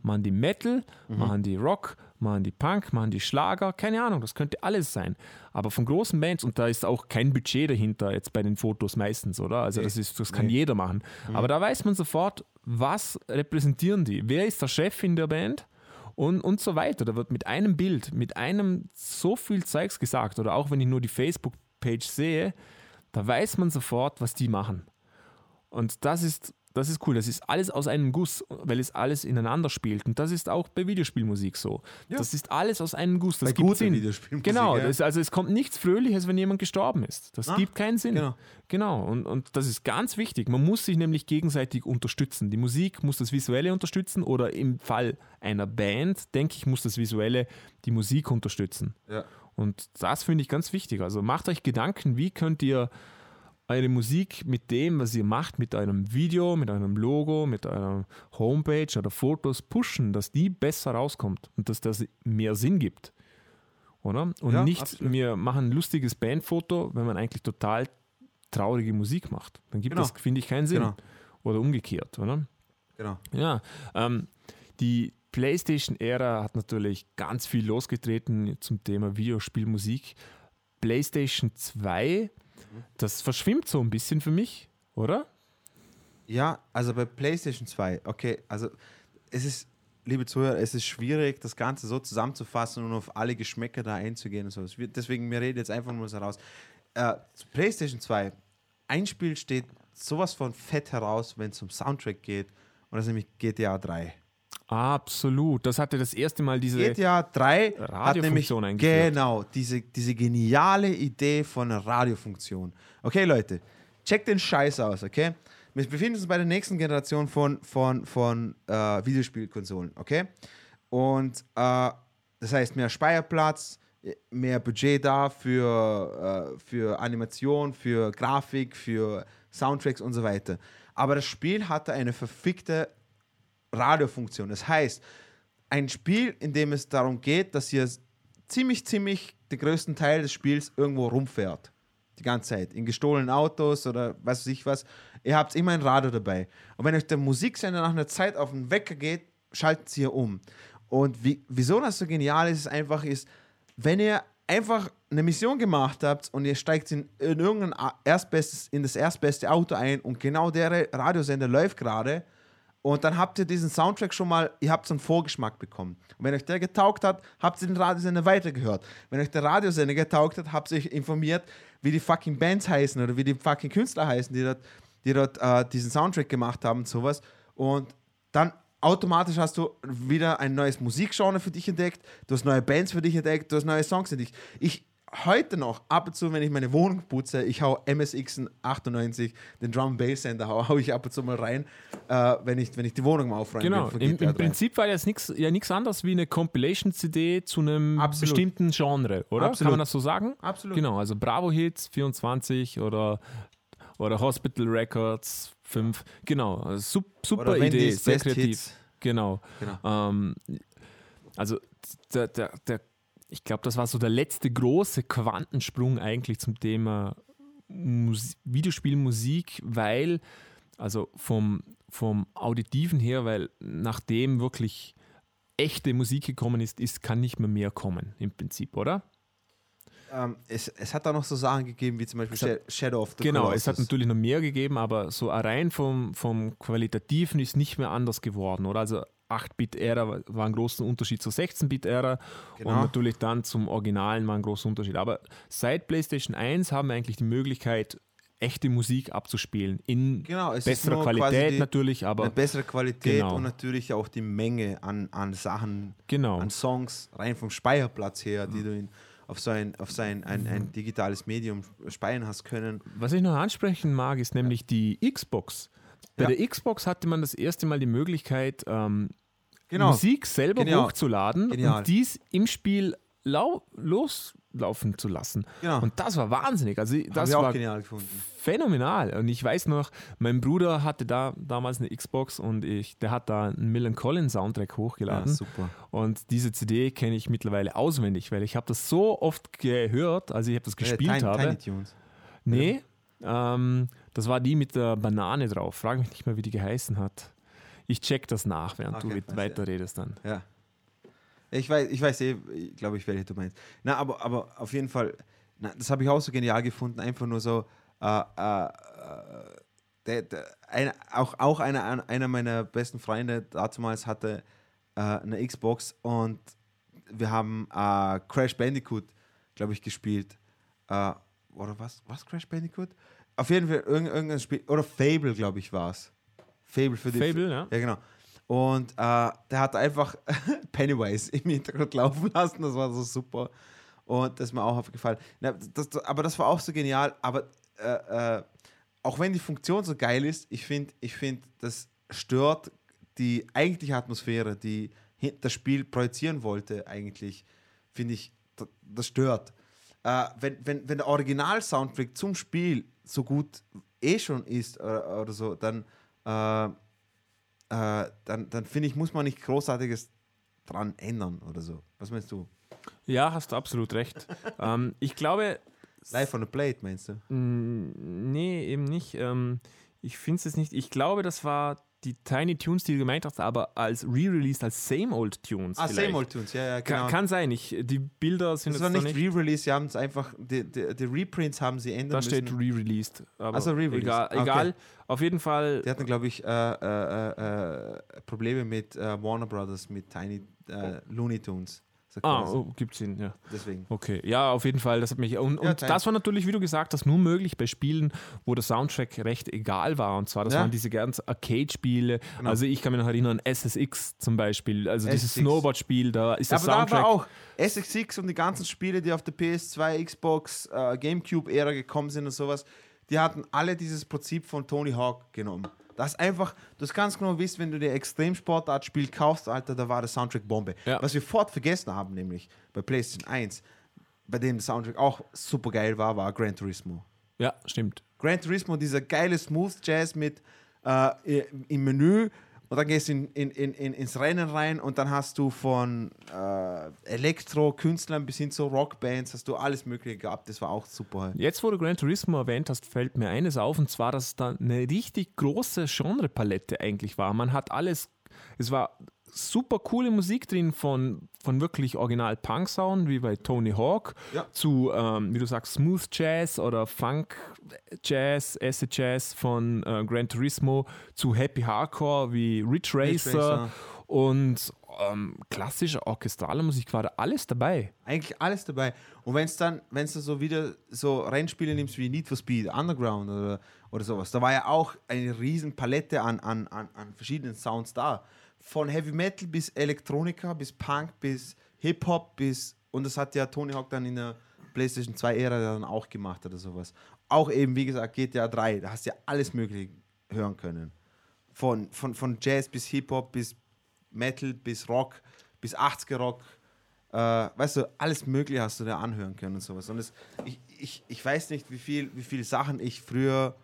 Machen die Metal, machen die Rock, machen die Punk, machen die Schlager, keine Ahnung, das könnte alles sein. Aber von großen Bands, und da ist auch kein Budget dahinter jetzt bei den Fotos meistens, oder? Also das, ist, das kann Nee. jeder machen. Aber da weiß man sofort, was repräsentieren die? Wer ist der Chef in der Band? Und, und so weiter. Da wird mit einem Bild, mit einem so viel Zeugs gesagt. Oder auch wenn ich nur die Facebook Facebook-Page sehe, da weiß man sofort, was die machen. Und das ist das ist cool. Das ist alles aus einem Guss, weil es alles ineinander spielt. Und das ist auch bei Videospielmusik so. Ja. Das ist alles aus einem Guss. Das bei gibt Sinn. Videospielmusik, genau. Ja. Das, also es kommt nichts Fröhliches, wenn jemand gestorben ist. Das ah, gibt keinen Sinn. Genau. genau. Und, und das ist ganz wichtig. Man muss sich nämlich gegenseitig unterstützen. Die Musik muss das Visuelle unterstützen oder im Fall einer Band, denke ich, muss das Visuelle die Musik unterstützen. Ja. Und das finde ich ganz wichtig. Also macht euch Gedanken, wie könnt ihr eure Musik mit dem, was ihr macht, mit einem Video, mit einem Logo, mit einer Homepage oder Fotos pushen, dass die besser rauskommt und dass das mehr Sinn gibt. Oder? Und ja, nicht, absolut. wir machen ein lustiges Bandfoto, wenn man eigentlich total traurige Musik macht. Dann gibt genau. das, finde ich, keinen Sinn. Genau. Oder umgekehrt, oder? Genau. Ja. Ähm, die PlayStation-Ära hat natürlich ganz viel losgetreten zum Thema Videospielmusik. PlayStation 2 das verschwimmt so ein bisschen für mich, oder? Ja, also bei PlayStation 2, okay, also es ist, liebe Zuhörer, es ist schwierig, das Ganze so zusammenzufassen und auf alle Geschmäcker da einzugehen und so. Deswegen, wir reden jetzt einfach nur so raus. Äh, PlayStation 2, ein Spiel steht sowas von fett heraus, wenn es um Soundtrack geht, und das ist nämlich GTA 3. Absolut. Das hatte das erste Mal diese GTA 3 hat nämlich genau diese, diese geniale Idee von einer Radiofunktion. Okay, Leute, checkt den Scheiß aus, okay? Wir befinden uns bei der nächsten Generation von, von, von äh, Videospielkonsolen, okay? Und äh, das heißt mehr Speicherplatz, mehr Budget da für, äh, für Animation, für Grafik, für Soundtracks und so weiter. Aber das Spiel hatte eine verfickte Radiofunktion. Das heißt, ein Spiel, in dem es darum geht, dass ihr ziemlich, ziemlich den größten Teil des Spiels irgendwo rumfährt. Die ganze Zeit. In gestohlenen Autos oder was weiß ich was. Ihr habt immer ein Radio dabei. Und wenn euch der Musiksender nach einer Zeit auf den Wecker geht, schaltet sie hier um. Und wie, wieso das so genial ist, ist einfach, ist, wenn ihr einfach eine Mission gemacht habt und ihr steigt in, in irgendein erstbestes, in das erstbeste Auto ein und genau der Radiosender läuft gerade, und dann habt ihr diesen Soundtrack schon mal, ihr habt so einen Vorgeschmack bekommen. Und wenn euch der getaugt hat, habt ihr den Radiosender weitergehört. Wenn euch der Radiosender getaugt hat, habt ihr euch informiert, wie die fucking Bands heißen oder wie die fucking Künstler heißen, die dort, die dort äh, diesen Soundtrack gemacht haben und sowas. Und dann automatisch hast du wieder ein neues Musikgenre für dich entdeckt, du hast neue Bands für dich entdeckt, du hast neue Songs für dich. Ich, heute noch ab und zu, wenn ich meine Wohnung putze, ich hau MSX 98, den Drum Bass Sender, hau, hau ich ab und zu mal rein, äh, wenn, ich, wenn ich die Wohnung mal aufräume. Genau, im, im Prinzip war das nix, ja nichts anderes wie eine Compilation-CD zu einem Absolut. bestimmten Genre, oder? Absolut. Kann man das so sagen? Absolut. Genau, also Bravo Hits 24 oder, oder Hospital Records 5. Genau, also super Idee, sehr kreativ. Hits. Genau. genau. Ähm, also der, der, der ich glaube, das war so der letzte große Quantensprung eigentlich zum Thema Mus Videospielmusik, weil, also vom, vom Auditiven her, weil nachdem wirklich echte Musik gekommen ist, ist, kann nicht mehr mehr kommen, im Prinzip, oder? Ähm, es, es hat da noch so Sachen gegeben, wie zum Beispiel hat, Shadow of the Genau, Colossus. es hat natürlich noch mehr gegeben, aber so rein vom, vom Qualitativen ist nicht mehr anders geworden, oder? Also 8-Bit-Ära war ein großer Unterschied zur 16-Bit-Ära genau. und natürlich dann zum Originalen war ein großer Unterschied. Aber seit PlayStation 1 haben wir eigentlich die Möglichkeit, echte Musik abzuspielen. In genau, besserer Qualität natürlich, aber. Eine bessere Qualität genau. und natürlich auch die Menge an, an Sachen, genau. an Songs, rein vom Speicherplatz her, die du in, auf so ein, auf so ein, ein, ein digitales Medium speichern hast können. Was ich noch ansprechen mag, ist nämlich die Xbox. Bei ja. der Xbox hatte man das erste Mal die Möglichkeit, ähm, genau. Musik selber genau. hochzuladen Genial. und dies im Spiel loslaufen zu lassen. Genau. Und das war wahnsinnig. Also das war phänomenal. Und ich weiß noch, mein Bruder hatte da damals eine Xbox und ich, der hat da einen Millen Collins Soundtrack hochgeladen. Ja, super. Und diese CD kenne ich mittlerweile auswendig, weil ich habe das so oft gehört, als ich das gespielt Tiny, habe. Tiny Tunes. Nee, ähm, das war die mit der Banane drauf. Frag mich nicht mehr, wie die geheißen hat. Ich check das nach, während okay, du weiterredest dann. Ja. Ich weiß, ich weiß eh, glaube ich, welche du meinst. Na, aber, aber auf jeden Fall, na, das habe ich auch so genial gefunden. Einfach nur so, äh, äh, der, der, eine, auch, auch einer, einer meiner besten Freunde damals hatte äh, eine Xbox und wir haben äh, Crash Bandicoot, glaube ich, gespielt. Äh, oder was, was Crash Bandicoot? Auf jeden Fall irgendein Spiel, oder Fable, glaube ich, war es. Fable für die. Fable, ja. Ja, genau. Und äh, der hat einfach Pennywise im Hintergrund laufen lassen, das war so super. Und das ist mir auch aufgefallen. Na, das, das, aber das war auch so genial, aber äh, äh, auch wenn die Funktion so geil ist, ich finde, ich find, das stört die eigentliche Atmosphäre, die das Spiel projizieren wollte, eigentlich, finde ich, das, das stört. Äh, wenn, wenn, wenn der Original-Soundtrack zum Spiel so gut eh schon ist oder, oder so, dann, äh, äh, dann, dann finde ich, muss man nicht Großartiges dran ändern oder so. Was meinst du? Ja, hast du absolut recht. ähm, ich glaube, Live on the Plate, meinst du? Nee, eben nicht. Ähm, ich finde es jetzt nicht. Ich glaube, das war die Tiny Tunes, die du gemeint hast, aber als re-released, als Same Old Tunes. Ah, vielleicht. Same Old Tunes, ja, ja, genau. Kann, kann sein. Ich, die Bilder sind das jetzt war noch nicht nicht. Re-Release, sie haben es einfach, die, die, die Reprints haben sie ändern Da steht müssen. re-released. aber Also re-released. Egal, Okay. egal. Auf jeden Fall. Die hatten, glaube ich, äh, äh, äh, äh, Probleme mit äh, Warner Brothers, mit Tiny äh, Looney Tunes. So Ah, quasi. oh, gibt's ihn, ja. Deswegen. Okay, ja, auf jeden Fall, das hat mich. Und, Ja, und das war natürlich, wie du gesagt hast, nur möglich bei Spielen, wo der Soundtrack recht egal war. Und zwar, das Ja. waren diese ganzen Arcade-Spiele. Genau. Also, ich kann mich noch erinnern, SSX zum Beispiel, also dieses SSX. Snowboard-Spiel, da ist der Aber Soundtrack. war auch SXX und die ganzen Spiele, die auf der PS2, Xbox, äh, Gamecube-Ära gekommen sind und sowas, die hatten alle dieses Prinzip von Tony Hawk genommen. Das einfach, du ganz genau wisst, wenn du dir Extremsportart-Spiel kaufst, Alter, da war der Soundtrack Bombe. Ja. Was wir fort vergessen haben, nämlich bei PlayStation 1, bei dem der Soundtrack auch super geil war, war Gran Turismo. Ja, stimmt. Gran Turismo, dieser geile Smooth Jazz mit äh, im Menü und dann gehst du in, in, in, in, ins Rennen rein und dann hast du von äh, Elektro-Künstlern bis hin zu Rockbands, hast du alles Mögliche gehabt. Das war auch super. Jetzt, wo du Gran Turismo erwähnt hast, fällt mir eines auf, und zwar, dass da eine richtig große Genrepalette eigentlich war. Man hat alles, es war super coole Musik drin von, von wirklich original Punk-Sound, wie bei Tony Hawk, Ja. zu, ähm, wie du sagst, Smooth Jazz oder Funk Jazz, Acid Jazz von äh, Gran Turismo, zu Happy Hardcore wie Ridge Racer, Racer. und ähm, klassische orchestrale Musik war da alles dabei. Eigentlich alles dabei. Und wenn es dann, wenn du so wieder so Rennspiele nimmst wie Need for Speed, Underground oder, oder sowas, da war ja auch eine riesen Palette an, an, an, an verschiedenen Sounds da. Von Heavy Metal bis Elektronika, bis Punk, bis Hip-Hop, bis und das hat ja Tony Hawk dann in der PlayStation 2-Ära dann auch gemacht oder sowas. Auch eben, wie gesagt, GTA 3, da hast du ja alles Mögliche hören können. Von, von, von Jazz bis Hip-Hop, bis Metal, bis Rock, bis 80er Rock. Äh, weißt du, alles Mögliche hast du da anhören können und sowas. Und es, ich, ich, ich weiß nicht, wie viel, wie viele Sachen ich früher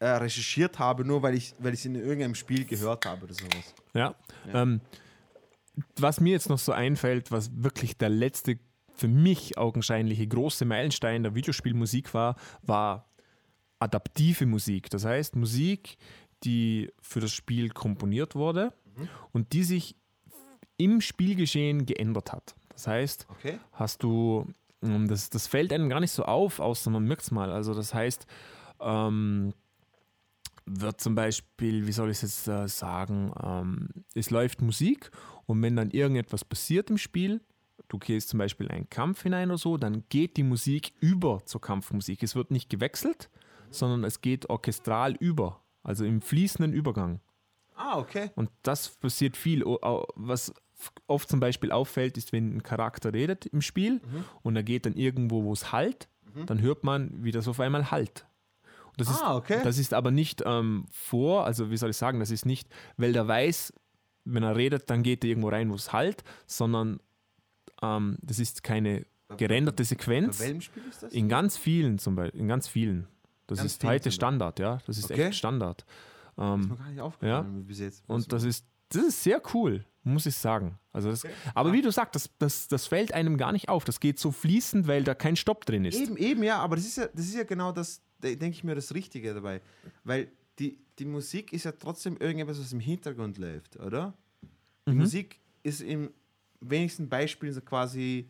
äh, recherchiert habe, nur weil ich es in irgendeinem Spiel gehört habe oder sowas. Ja. Ja. Ähm, was mir jetzt noch so einfällt, was wirklich der letzte für mich augenscheinliche große Meilenstein der Videospielmusik war, war adaptive Musik. Das heißt Musik, die für das Spiel komponiert wurde und die sich im Spielgeschehen geändert hat. Das heißt, Okay. hast du, ähm, das, das fällt einem gar nicht so auf, außer man merkt es mal. Also das heißt, ähm, wird zum Beispiel, wie soll ich es jetzt äh, sagen, ähm, es läuft Musik und wenn dann irgendetwas passiert im Spiel, du gehst zum Beispiel in einen Kampf hinein oder so, dann geht die Musik über zur Kampfmusik. Es wird nicht gewechselt, sondern es geht orchestral über, also im fließenden Übergang. Ah, okay. Und das passiert viel. Was oft zum Beispiel auffällt, ist, wenn ein Charakter redet im Spiel Mhm. und er geht dann irgendwo, wo es halt, dann hört man, wie das auf einmal halt. Das, Ah, ist, okay. das ist aber nicht ähm, vor, also wie soll ich sagen, das ist nicht, weil der weiß, wenn er redet, dann geht er irgendwo rein, wo es halt, sondern ähm, das ist keine gerenderte Bei Sequenz. welchem Spiel ist das? In ganz vielen zum Beispiel, in ganz vielen. Das Ganz ist vielen heute. Standard, ja. Das ist Okay. echt Standard. ist Ähm, mir gar nicht aufgefallen bis jetzt. und das ist, das ist sehr cool, muss ich sagen. Also das, Aber wie du sagst, das, das, das fällt einem gar nicht auf. Das geht so fließend, weil da kein Stopp drin ist. Eben, eben, ja, aber das ist ja, das ist ja genau das, denke ich mir, das Richtige dabei. Weil die, die Musik ist ja trotzdem irgendetwas, was im Hintergrund läuft, oder? Die Musik ist im wenigsten Beispielen so quasi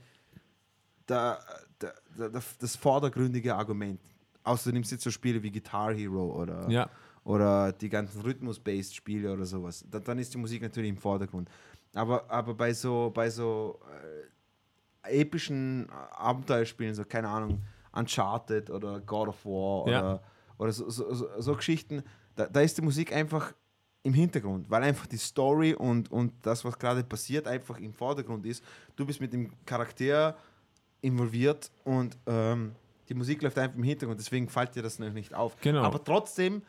der, der, der, das vordergründige Argument. Außer du nimmst jetzt so Spiele wie Guitar Hero oder, Ja. oder die ganzen Rhythmus-based Spiele oder sowas. Da, dann ist die Musik natürlich im Vordergrund. Aber, aber bei so, bei so äh, epischen Abenteuerspielen, so keine Ahnung, Uncharted oder God of War Ja. oder, oder so, so, so, so Geschichten. Da, da ist die Musik einfach im Hintergrund, weil einfach die Story und, und das, was gerade passiert, einfach im Vordergrund ist. Du bist mit dem Charakter involviert und ähm, die Musik läuft einfach im Hintergrund, deswegen fällt dir das noch nicht auf. Genau. Aber trotzdem,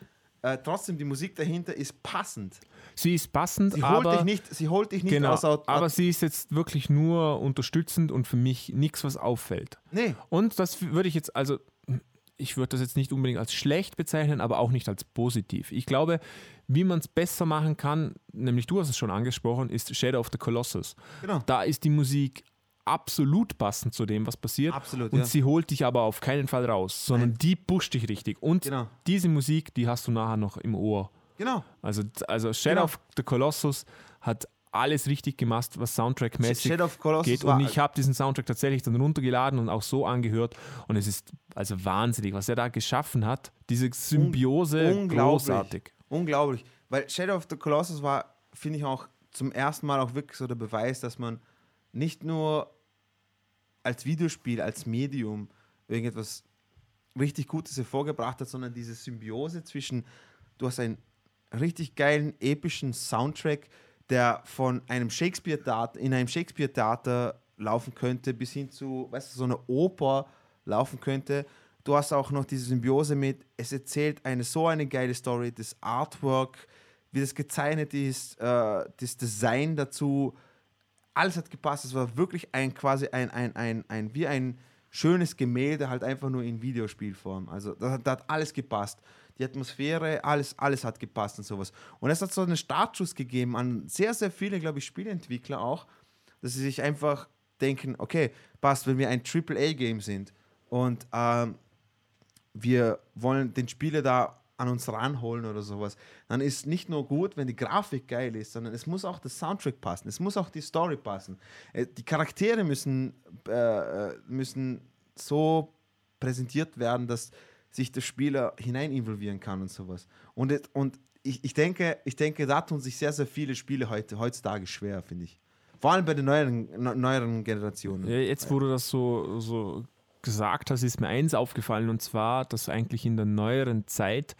äh, trotzdem, die Musik dahinter ist passend. Sie ist passend, Sie holt aber, dich nicht, sie holt dich nicht genau, aus Aut- aber sie ist jetzt wirklich nur unterstützend und für mich nichts, was auffällt. Nee, Und das würde ich jetzt, also ich würde das jetzt nicht unbedingt als schlecht bezeichnen, aber auch nicht als positiv. Ich glaube, wie man es besser machen kann, nämlich du hast es schon angesprochen, ist Shadow of the Colossus. genau. Da ist die Musik absolut passend zu dem, was passiert. Absolut, Und ja. sie holt dich aber auf keinen Fall raus, sondern Nein. die pusht dich richtig. Und Genau. diese Musik, die hast du nachher noch im Ohr. Genau. Also, also Shadow Genau. of the Colossus hat alles richtig gemacht, was Soundtrack-mäßig geht. Und ich habe diesen Soundtrack tatsächlich dann runtergeladen und auch so angehört. Und es ist also wahnsinnig, was er da geschaffen hat. Diese Symbiose, unglaublich. großartig. Unglaublich. Weil Shadow of the Colossus war, finde ich auch zum ersten Mal auch wirklich so der Beweis, dass man nicht nur als Videospiel, als Medium irgendetwas richtig Gutes hervorgebracht hat, sondern diese Symbiose zwischen, du hast einen richtig geilen, epischen Soundtrack, der von einem Shakespeare-Theater, in einem Shakespeare-Theater laufen könnte, bis hin zu, weißt du, so einer Oper laufen könnte. Du hast auch noch diese Symbiose mit, es erzählt eine so eine geile Story, das Artwork, wie das gezeichnet ist, äh, das Design dazu, alles hat gepasst. Es war wirklich ein quasi ein, ein, ein, ein wie ein schönes Gemälde, halt einfach nur in Videospielform. Also da, hat- alles gepasst. Die Atmosphäre, alles, alles hat gepasst und sowas. Und es hat so einen Startschuss gegeben an sehr, sehr viele, glaube ich, Spieleentwickler auch, dass sie sich einfach denken, okay, passt, wenn wir ein AAA-Game sind und ähm, wir wollen den Spieler da an uns ranholen oder sowas, dann ist nicht nur gut, wenn die Grafik geil ist, sondern es muss auch der Soundtrack passen, es muss auch die Story passen. Äh, Die Charaktere müssen, äh, äh, müssen so präsentiert werden, dass sich der Spieler hinein involvieren kann und sowas. Und, und ich, ich, denke, ich denke, da tun sich sehr, sehr viele Spiele heute, heutzutage schwer, finde ich. Vor allem bei den neueren, ne- neueren Generationen. Ja, jetzt, du das so, so gesagt hast, ist mir eins aufgefallen und zwar, dass eigentlich in der neueren Zeit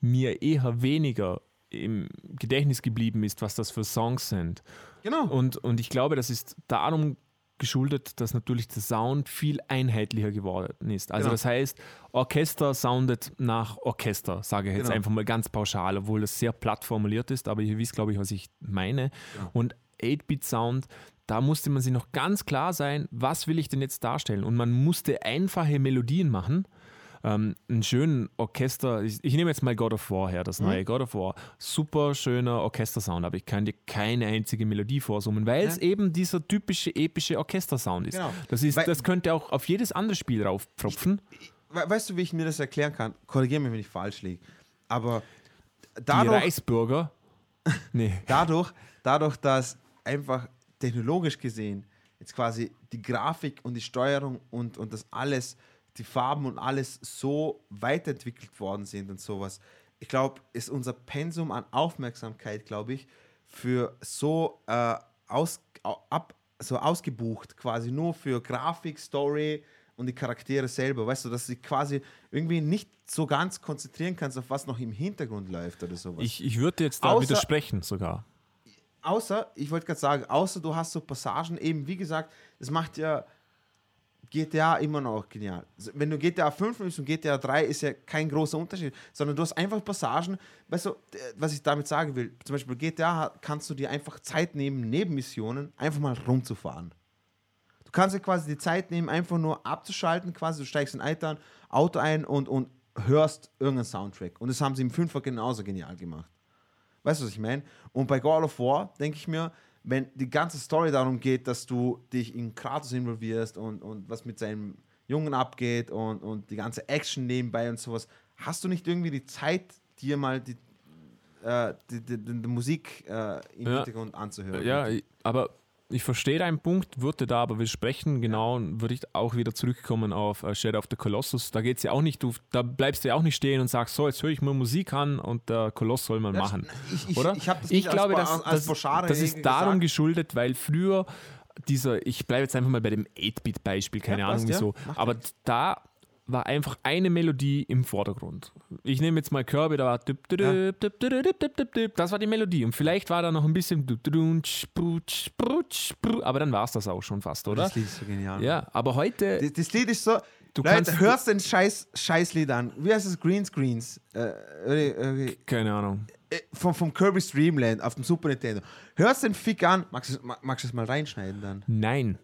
mir eher weniger im Gedächtnis geblieben ist, was das für Songs sind. Genau. Und, und ich glaube, das ist darum geschuldet, dass natürlich der Sound viel einheitlicher geworden ist. Also Genau. das heißt, Orchester soundet nach Orchester, sage ich jetzt Genau. einfach mal ganz pauschal, obwohl das sehr platt formuliert ist, aber ihr wisst, glaube ich, was ich meine. Und 8-Bit-Sound, da musste man sich noch ganz klar sein, was will ich denn jetzt darstellen? Und man musste einfache Melodien machen. Ähm, einen schönen Orchester, ich, ich nehme jetzt mal God of War her, das neue God of War. Super schöner Orchestersound, aber ich kann dir keine einzige Melodie vorsummen, weil es eben dieser typische epische Orchestersound ist. Genau. Das, ist Weil- das könnte auch auf jedes andere Spiel raufpfropfen. We weißt du, wie ich mir das erklären kann? Korrigiere mich, wenn ich falsch liege. Aber Die dadurch, Reichsbürger. Nee. dadurch, dadurch, dass einfach technologisch gesehen jetzt quasi die Grafik und die Steuerung und, und das alles, die Farben und alles so weiterentwickelt worden sind und sowas. Ich glaube, ist unser Pensum an Aufmerksamkeit, glaube ich, für so, äh, aus, au- ab, so ausgebucht, quasi nur für Grafik, Story und die Charaktere selber. Weißt du, dass du quasi irgendwie nicht so ganz konzentrieren kannst, auf was noch im Hintergrund läuft oder sowas. Ich, ich würde jetzt da Außer- widersprechen sogar. Außer, ich wollte gerade sagen, außer du hast so Passagen, eben wie gesagt, das macht ja GTA immer noch genial. Wenn du GTA 5 nimmst und GTA 3 ist ja kein großer Unterschied, sondern du hast einfach Passagen, weißt du, was ich damit sagen will, zum Beispiel GTA kannst du dir einfach Zeit nehmen, neben Missionen einfach mal rumzufahren. Du kannst dir quasi die Zeit nehmen, einfach nur abzuschalten, quasi, du steigst in ein Auto- Auto ein und, und hörst irgendeinen Soundtrack. Und das haben sie im Fünfer genauso genial gemacht. Weißt du, was ich meine? Und bei God of War denke ich mir, wenn die ganze Story darum geht, dass du dich in Kratos involvierst und, und was mit seinem Jungen abgeht und, und die ganze Action nebenbei und sowas, hast du nicht irgendwie die Zeit, dir mal die, äh, die, die, die, die Musik äh, im Ja. Hintergrund anzuhören? Ja, aber ich verstehe deinen Punkt, würde da aber widersprechen. Genau, würde ich auch wieder zurückkommen auf äh, Shadow of the Colossus. Da geht es ja auch nicht, du, da bleibst du ja auch nicht stehen und sagst, so, jetzt höre ich mal Musik an und der Koloss soll man Das- machen. Ich, ich, oder? ich das ich nicht glaube, als, das, pauschale das ist darum gesagt. geschuldet, weil früher dieser, ich bleibe jetzt einfach mal bei dem 8-Bit-Beispiel, keine Ja, Ahnung passt, ja. wieso, Macht aber da war einfach eine Melodie im Vordergrund. Ich nehme jetzt mal Kirby, da war Ja. das war die Melodie. Und vielleicht war da noch ein bisschen aber dann war es das auch schon fast, oder? Das Lied ist so genial. Ja, aber heute, Das, das Lied ist so. Du Leute, kannst- hörst den Scheiß, Scheißlied an. Wie heißt es? Greenscreens. Äh, äh, äh, keine Ahnung. äh, vom, vom Kirby's Dreamland auf dem Super Nintendo. Hörst den Fick an. Magst du ma- magst du es mal reinschneiden dann? Nein.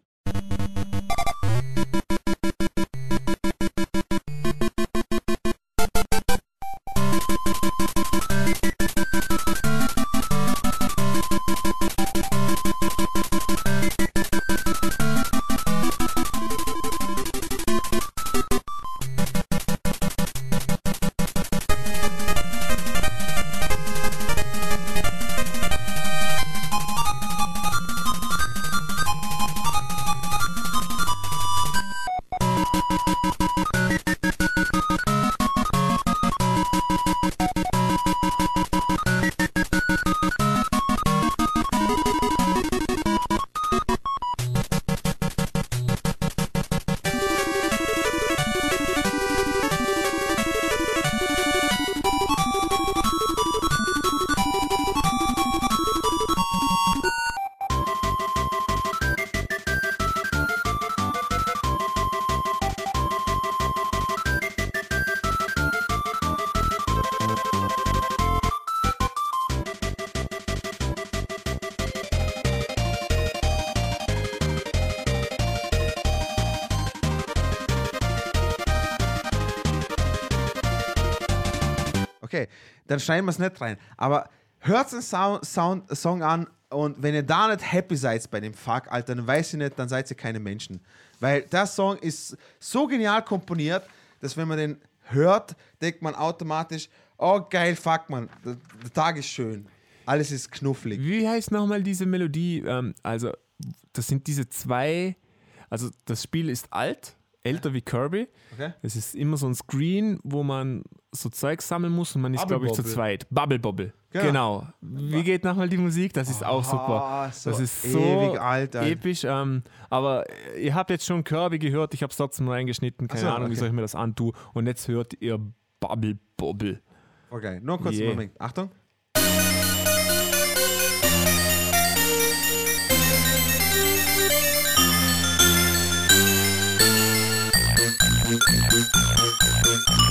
Dann schneiden wir es nicht rein. Aber hört den Sound, Sound, Song an und wenn ihr da nicht happy seid bei dem Fuck, Alter, dann weiß ich nicht, dann seid ihr keine Menschen. Weil der Song ist so genial komponiert, dass wenn man den hört, denkt man automatisch, oh geil, fuck man, der, der Tag ist schön. Alles ist knufflig. Wie heißt nochmal diese Melodie? Ähm, also, das sind diese zwei, also das Spiel ist alt, älter wie Kirby. Okay? Es ist immer so ein Screen, wo man so Zeug sammeln muss und man ist, glaube ich, zu zweit. Bubble Bobble. Genau. Genau. Wie geht nochmal die Musik? Das ist auch super. So Das ist so ewig alt, Alter. episch. Ähm, aber ihr habt jetzt schon Kirby gehört, ich habe es trotzdem reingeschnitten. Keine so, Ahnung, wie okay. soll ich mir das antun. Und jetzt hört ihr Bubble Bobble. Okay, nur kurz einen Yeah. Moment. Achtung.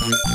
Thank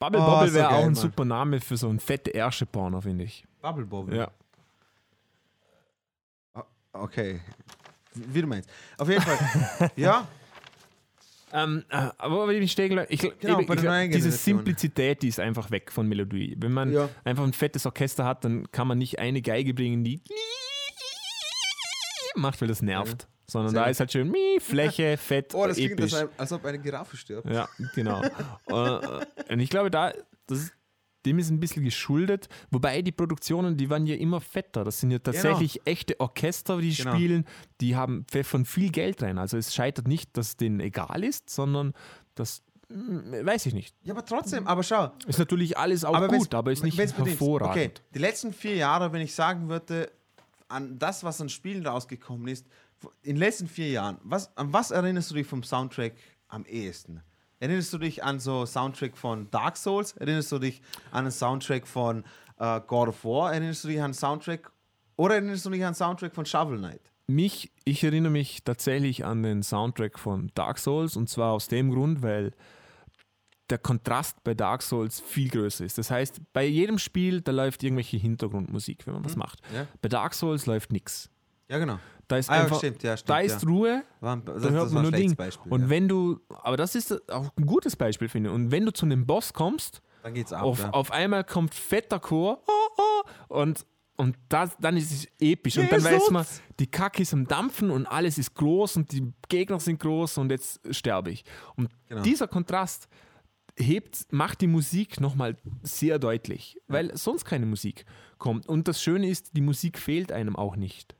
Bubble Oh, Bobble so wäre auch ein super Name für so einen fette Ersche-Porno, finde ich. Bubble Bobble. Ja. Okay. Wie du meinst. Auf jeden Fall. ja, Ähm, äh, aber ich stehe, ich, ich, Genau, ich, glaub, neuen diese. Simplizität, die ist einfach weg von Melodie. Wenn man Ja. einfach ein fettes Orchester hat, dann kann man nicht eine Geige bringen, die macht, weil das nervt. Sondern Sehr da ist halt schön mi, Fläche, fett, Oh, das klingt, episch. das, als ob eine Giraffe stirbt. Ja, genau. Äh, und ich glaube, da, das dem ist ein bisschen geschuldet. Wobei die Produktionen, die waren ja immer fetter. Das sind ja tatsächlich echte Orchester, die Genau. spielen. Die haben pfeffern viel Geld rein. Also es scheitert nicht, dass denen egal ist, sondern das mm, weiß ich nicht. Ja, aber trotzdem, aber schau. Ist natürlich alles auch wenn's- gut, aber ist nicht hervorragend. Okay, die letzten vier Jahre, wenn ich sagen würde, an das, was an Spielen rausgekommen ist, in den letzten vier Jahren, was, an was erinnerst du dich vom Soundtrack am ehesten? Erinnerst du dich an so Soundtrack von Dark Souls? Erinnerst du dich an einen Soundtrack von äh, God of War? Erinnerst du dich an einen Soundtrack oder erinnerst du dich an einen Soundtrack von Shovel Knight? Mich, ich erinnere mich tatsächlich an den Soundtrack von Dark Souls und zwar aus dem Grund, weil der Kontrast bei Dark Souls viel größer ist. Das heißt, bei jedem Spiel, da läuft irgendwelche Hintergrundmusik, wenn man was macht. Ja, Bei Dark Souls läuft nichts. ja genau. Da ist Ah, einfach, stimmt, ja, stimmt. da ist ja. Ruhe, War ein, das, da hört das man nur Ding. Beispiel. und wenn du, aber das ist auch ein gutes Beispiel, finde ich. Und wenn du zu einem Boss kommst Dann geht's ab. Auf, auf einmal kommt fetter Chor oh, oh, und, und das, dann ist es episch. Und dann Jesus! weiß man, die Kacke ist am Dampfen und alles ist groß und die Gegner sind groß und jetzt sterbe ich. Und Genau. dieser Kontrast hebt, macht die Musik nochmal sehr deutlich, weil sonst keine Musik kommt. Und das Schöne ist, die Musik fehlt einem auch nicht.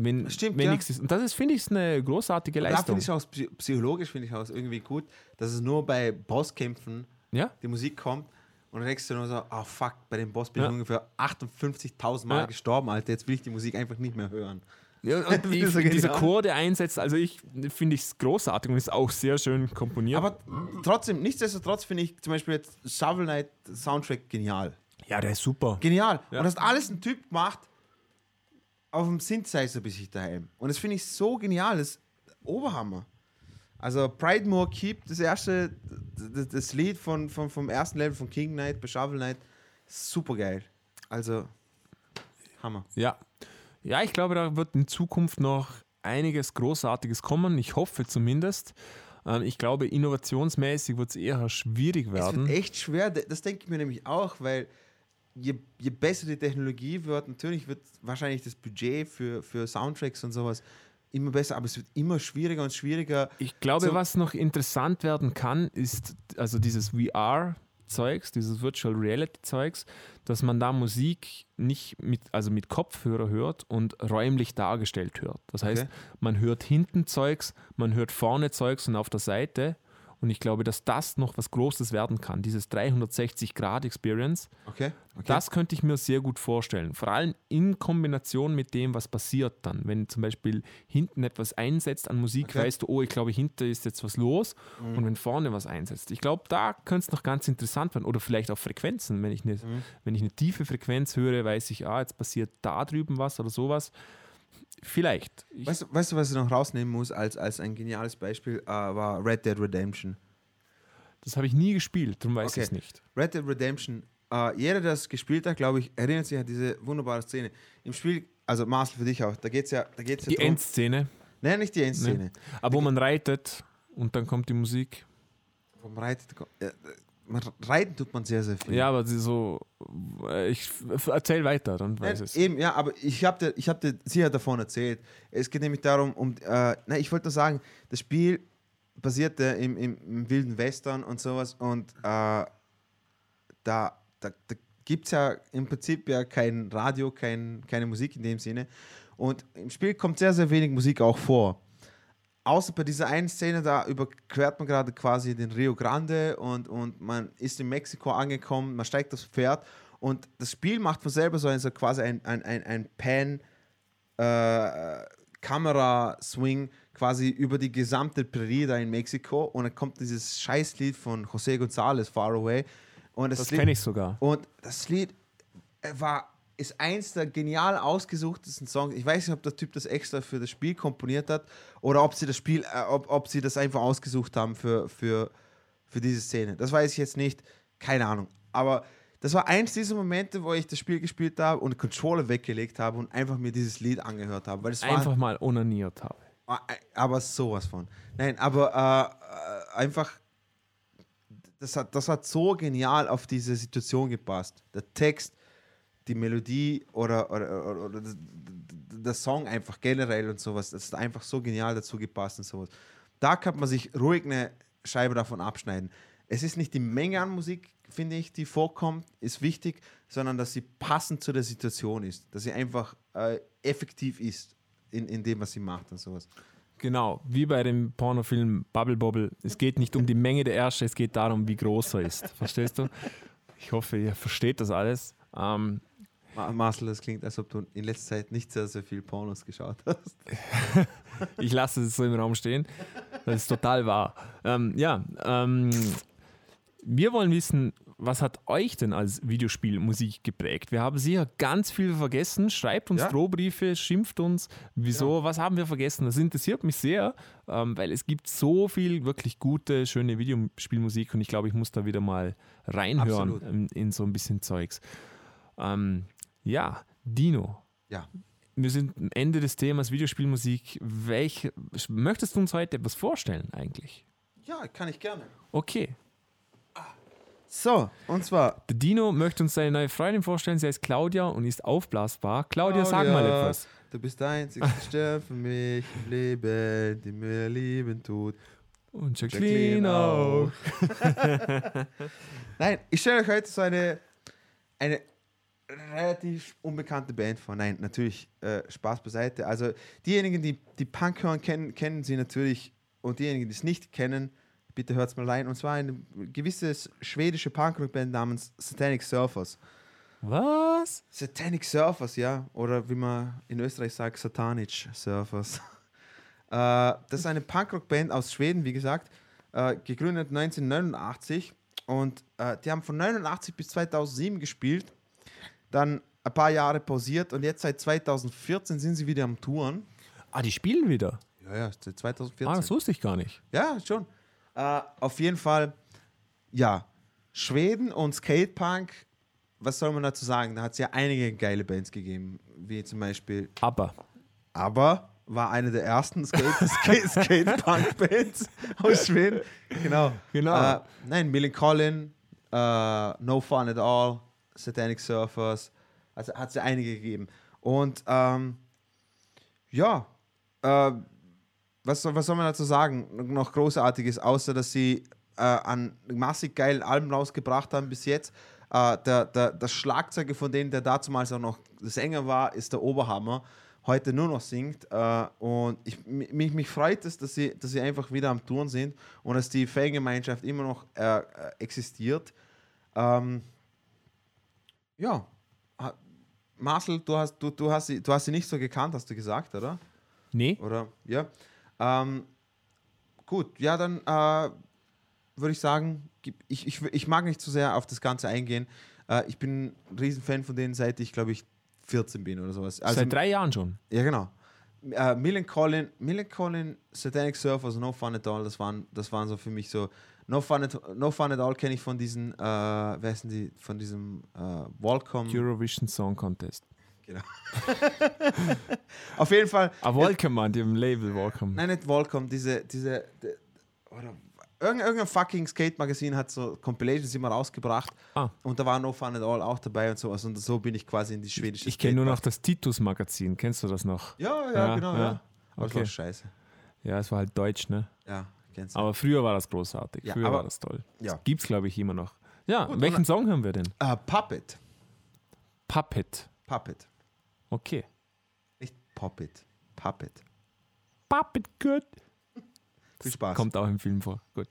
Wenn, Stimmt, wenn ja. nichts ist. Und das ist, finde ich, eine großartige Da Leistung. finde ich auch psy- psychologisch finde ich auch irgendwie gut, dass es nur bei Bosskämpfen Ja? die Musik kommt und dann denkst du nur so, oh fuck, bei dem Boss bin Ja. ich ungefähr 58.000 Mal gestorben, Alter, jetzt will ich die Musik einfach nicht mehr hören. Ja, und Das ich, ist so genial. Chor, der einsetzt, also ich finde ich es großartig und ist auch sehr schön komponiert. Aber trotzdem, nichtsdestotrotz finde ich zum Beispiel jetzt Shovel Knight Soundtrack genial. ja, der ist super. Genial. Ja. Und das alles ein Typ gemacht auf dem Synthesizer bis ich daheim. Und das finde ich so genial, das ist Oberhammer. Also Pride More Keep, das erste, das, das Lied von, von, vom ersten Level von King Knight bei Shovel Knight, super geil. Also, Hammer. Ja. Ja, ich glaube, da wird in Zukunft noch einiges Großartiges kommen. Ich hoffe zumindest. Ähm, Ich glaube, innovationsmäßig wird es eher schwierig Es werden. wird echt schwer, das denke ich mir nämlich auch, weil je, je besser die Technologie wird, natürlich wird wahrscheinlich das Budget für, für Soundtracks und sowas immer besser, aber es wird immer schwieriger und schwieriger. Ich glaube, So- was noch interessant werden kann, ist also dieses VR-Zeugs, dieses Virtual Reality-Zeugs, dass man da Musik nicht mit, also mit Kopfhörer hört und räumlich dargestellt hört. Das heißt, Okay. man hört hinten Zeugs, man hört vorne Zeugs und auf der Seite. Und ich glaube, dass das noch was Großes werden kann, dieses 360-Grad-Experience. Okay? okay. Das könnte ich mir sehr gut vorstellen. Vor allem in Kombination mit dem, was passiert dann. Wenn zum Beispiel hinten etwas einsetzt an Musik, Okay. Mhm. weißt du, oh, ich glaube, hinter ist jetzt was los. Und wenn vorne was einsetzt. Ich glaube, da könnte es noch ganz interessant werden. Oder vielleicht auch Frequenzen. Wenn ich, eine, Mhm. wenn ich eine tiefe Frequenz höre, weiß ich, ah, jetzt passiert da drüben was oder sowas. Vielleicht. Ich, Weißt, du- weißt du, was ich noch rausnehmen muss als, als ein geniales Beispiel, äh, war Red Dead Redemption. das habe ich nie gespielt, darum weiß Okay. ich es nicht. Red Dead Redemption, äh, jeder, der das gespielt hat, glaube ich, erinnert sich an diese wunderbare Szene. Im Spiel, also Marcel für dich auch, da geht es ja, da geht's ja Die drum- Endszene, Nein, nicht die Endszene. aber wo man reitet und dann kommt die Musik. Vom Reiten, äh, man, reiten tut man sehr, sehr viel. Ja, aber sie so, äh, ich erzähl weiter, dann weiß ich es. eben, ja, aber ich habe dir, ich hab dir sicher davon erzählt. Es geht nämlich darum, um, äh, nein, ich wollte nur sagen, das Spiel basierte im, im, im wilden Western und sowas und äh, da, da, da gibt es ja im Prinzip ja kein Radio, kein, keine Musik in dem Sinne. Und im Spiel kommt sehr, sehr wenig Musik auch vor. Außer bei dieser einen Szene, da überquert man gerade quasi den Rio Grande und, und man ist in Mexiko angekommen, man steigt aufs Pferd und das Spiel macht von selber so, ein, so quasi ein, ein, ein, ein Pan äh, Kamera-Swing quasi über die gesamte Prärie da in Mexiko und dann kommt dieses Scheißlied von José González, Far Away. Und das, Das Lied- kenne ich sogar. und das Lied äh, war, ist eins der genial ausgesuchtesten Songs. Ich weiß nicht, ob der Typ das extra für das Spiel komponiert hat oder ob sie das Spiel, äh, ob, ob sie das einfach ausgesucht haben für, für, für diese Szene. Das weiß ich jetzt nicht. Keine Ahnung. Aber das war eins dieser Momente, wo ich das Spiel gespielt habe und Controller weggelegt habe und einfach mir dieses Lied angehört habe. Weil es Einfach mal onaniert habe. Ah, äh, Aber sowas von. Nein, aber äh, äh, einfach, das hat, das hat so genial auf diese Situation gepasst. Der Text, die Melodie oder, oder, oder, oder der Song einfach generell und sowas, das ist einfach so genial dazu gepasst und sowas. Da kann man sich ruhig eine Scheibe davon abschneiden. Es ist nicht die Menge an Musik, finde ich, die vorkommt, ist wichtig, sondern dass sie passend zu der Situation ist. Dass sie einfach äh, effektiv ist in, in dem, was sie macht und sowas. Genau, wie bei dem Pornofilm Bubble Bobble. Es geht nicht um die Menge der Ärsche, es geht darum, wie groß er ist. Verstehst du? Ich hoffe, ihr versteht das alles. Ähm, Marcel, das klingt, als ob du in letzter Zeit nicht sehr, sehr viel Pornos geschaut hast. ich lasse es so im Raum stehen. Das ist total wahr. Ähm, ja, ähm, wir wollen wissen, was hat euch denn als Videospielmusik geprägt? Wir haben sicher ganz viel vergessen. Schreibt uns Ja. Drohbriefe, schimpft uns. Wieso? Was haben wir vergessen? Das interessiert mich sehr, ähm, weil es gibt so viel wirklich gute, schöne Videospielmusik und ich glaube, ich muss da wieder mal reinhören in, in so ein bisschen Zeugs. Ähm, ja, Dino. Ja. Wir sind am Ende des Themas Videospielmusik. Welch, möchtest du uns heute etwas vorstellen eigentlich? Ja, kann ich gerne. Okay. So, und zwar. Der Dino möchte uns seine neue Freundin vorstellen. Sie heißt Claudia und ist aufblasbar. Claudia, sag mal Claudia, etwas. Du bist der einzigste Stern für mich im Leben, die mir lieben tut. Und Jacqueline auch. Nein, ich stelle euch heute so eine, eine relativ unbekannte Band vor. Nein, natürlich, äh, Spaß beiseite. Also diejenigen, die, die Punk hören, kennen, kennen sie natürlich. Und diejenigen, die es nicht kennen, bitte hört mal rein. Und zwar eine gewisse schwedische Punkrock-Band namens Satanic Surfers. Was? Satanic Surfers, ja. Oder wie man in Österreich sagt, Satanic Surfers. äh, das ist eine Punkrock-Band aus Schweden, wie gesagt, äh, gegründet 1989. Und äh, die haben von 1989 bis 2007 gespielt, dann ein paar Jahre pausiert und jetzt seit 2014 sind sie wieder am Touren. Ah, die spielen wieder. Ja, ja, seit 2014. Ah, das wusste ich gar nicht. Ja, schon. Äh, auf jeden Fall, ja, Schweden und Skatepunk, was soll man dazu sagen? Da hat es ja einige geile Bands gegeben, wie zum Beispiel Aber. Aber war eine der ersten Skate- Skate- Skate-Punk-Bands aus Schweden. Genau. Genau. Äh, nein, Millen Collin, äh, No Fun at All, Satanic Surfers. Also hat es ja einige gegeben. Und ähm, ja, äh, was, was soll man dazu sagen? Noch Großartiges, außer dass sie äh, an massig geilen Alben rausgebracht haben bis jetzt. Äh, der, der, das Schlagzeuger von denen, der damals auch noch Sänger war, ist der Oberhammer. Heute nur noch singt. Äh, und ich, mich, mich freut es, dass sie, dass sie einfach wieder am Touren sind und dass die Fangemeinschaft immer noch äh, äh, existiert. Ähm, ja. Marcel, du hast, du, du, hast sie, du hast sie nicht so gekannt, hast du gesagt, oder? Nee. Oder? Ja. Ähm, gut, ja, dann äh, würde ich sagen, ich, ich, ich mag nicht zu sehr auf das Ganze eingehen. Äh, ich bin ein Riesenfan von denen, seit ich, glaube ich, 14 bin oder sowas. Also, Seit drei Jahren schon. ja, genau. Äh, Millen Collin, Millen Collin, Satanic Surfers, No Fun at All, das waren, das waren so für mich so. No Fun at, no Fun at All kenne ich von diesen, äh, wer heißen die, von diesem äh, Welcome. Eurovision Song Contest. Genau. Auf jeden Fall. Ah, Welcome an dem Label Welcome. Nein, nicht Volcom, diese, diese, de, oder irgendein, fucking Skate-Magazin hat so Compilations immer rausgebracht Ah. und da war No Fun at All auch dabei und sowas und so bin ich quasi in die schwedische Ich kenne nur noch das Titus-Magazin. Kennst du das noch? Ja, ja, Ja, genau, ja. ja. Aber das Okay. war scheiße. Ja, es war halt deutsch, ne? Ja, du. Aber früher war das großartig. Ja, früher aber- war das toll. Ja. Gibt's, glaube ich, immer noch. Ja, Gut, welchen und- Song hören wir denn? Äh, Puppet. Puppet. Puppet. Okay. Nicht Puppet. Puppet. Puppet good. Viel Spaß. Kommt auch im Film vor. Gut.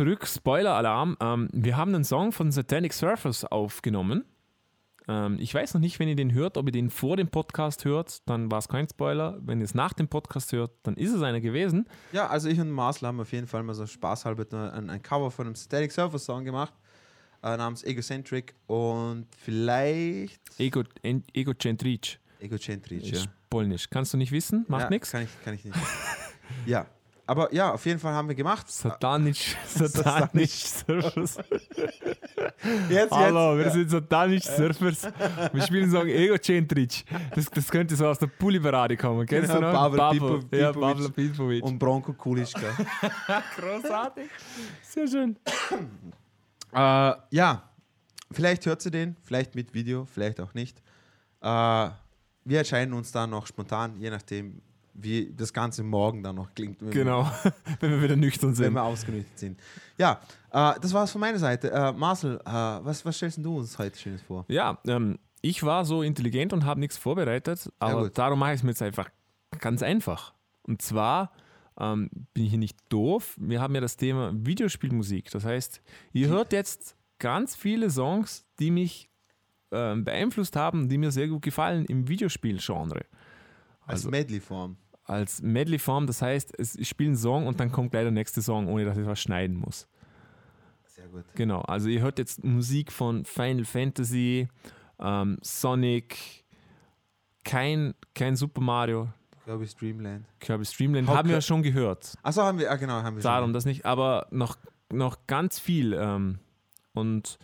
Zurück. Spoiler-Alarm. Ähm, wir haben einen Song von Satanic Surfers aufgenommen. Ähm, ich weiß noch nicht, wenn ihr den hört, ob ihr den vor dem Podcast hört, dann war es kein Spoiler. Wenn ihr es nach dem Podcast hört, dann ist es einer gewesen. Ja, also ich und Marcel haben auf jeden Fall mal so spaßhalber ein, ein Cover von einem Static Surfer Song gemacht, äh, namens Egocentric und vielleicht Ego, en, Egocentric. Egocentric, ja. Ist polnisch. Kannst du nicht wissen? Macht ja, nichts. Kann ich, kann ich nicht. ja, aber ja, auf jeden Fall haben wir gemacht. Satanisch, Satanisch Surfers. Jetzt, Hallo, wir jetzt. sind Satanisch Surfers. Wir spielen Song Egocentric. Das, das könnte so aus der Pulli-Parade kommen. Kennst Genau, du noch? Pavel Ja, Pipovic. Und Bronco Kulischka. Großartig. Sehr schön. äh, ja, vielleicht hört sie den, vielleicht mit Video, vielleicht auch nicht. Äh, wir entscheiden uns dann noch spontan, je nachdem, wie das Ganze morgen dann noch klingt. wenn wir- Genau, wenn wir wieder nüchtern wenn sind. wir ausgenüchtert sind. Ja, äh, das war's von meiner Seite. Äh, Marcel, äh, was, was stellst du uns heute Schönes vor? Ja, ähm, ich war so intelligent und habe nichts vorbereitet, aber gut. darum mache ich es mir jetzt einfach ganz einfach. Und zwar ähm, bin ich hier nicht doof. Wir haben ja das Thema Videospielmusik. Das heißt, ihr hört jetzt ganz viele Songs, die mich ähm, beeinflusst haben, die mir sehr gut gefallen im Videospielgenre. Als Also- Medley-Form. Als Medley-Form, das heißt, ich spiele einen Song und dann kommt gleich der nächste Song, ohne dass ich was schneiden muss. Sehr gut. Genau, also ihr hört jetzt Musik von Final Fantasy, ähm, Sonic, kein, kein Super Mario, Dreamland. Kirby's Dreamland, How haben wir ja schon gehört. Achso, haben wir, ah, genau, haben wir Darum schon. das nicht, aber noch, noch ganz viel. Ähm, und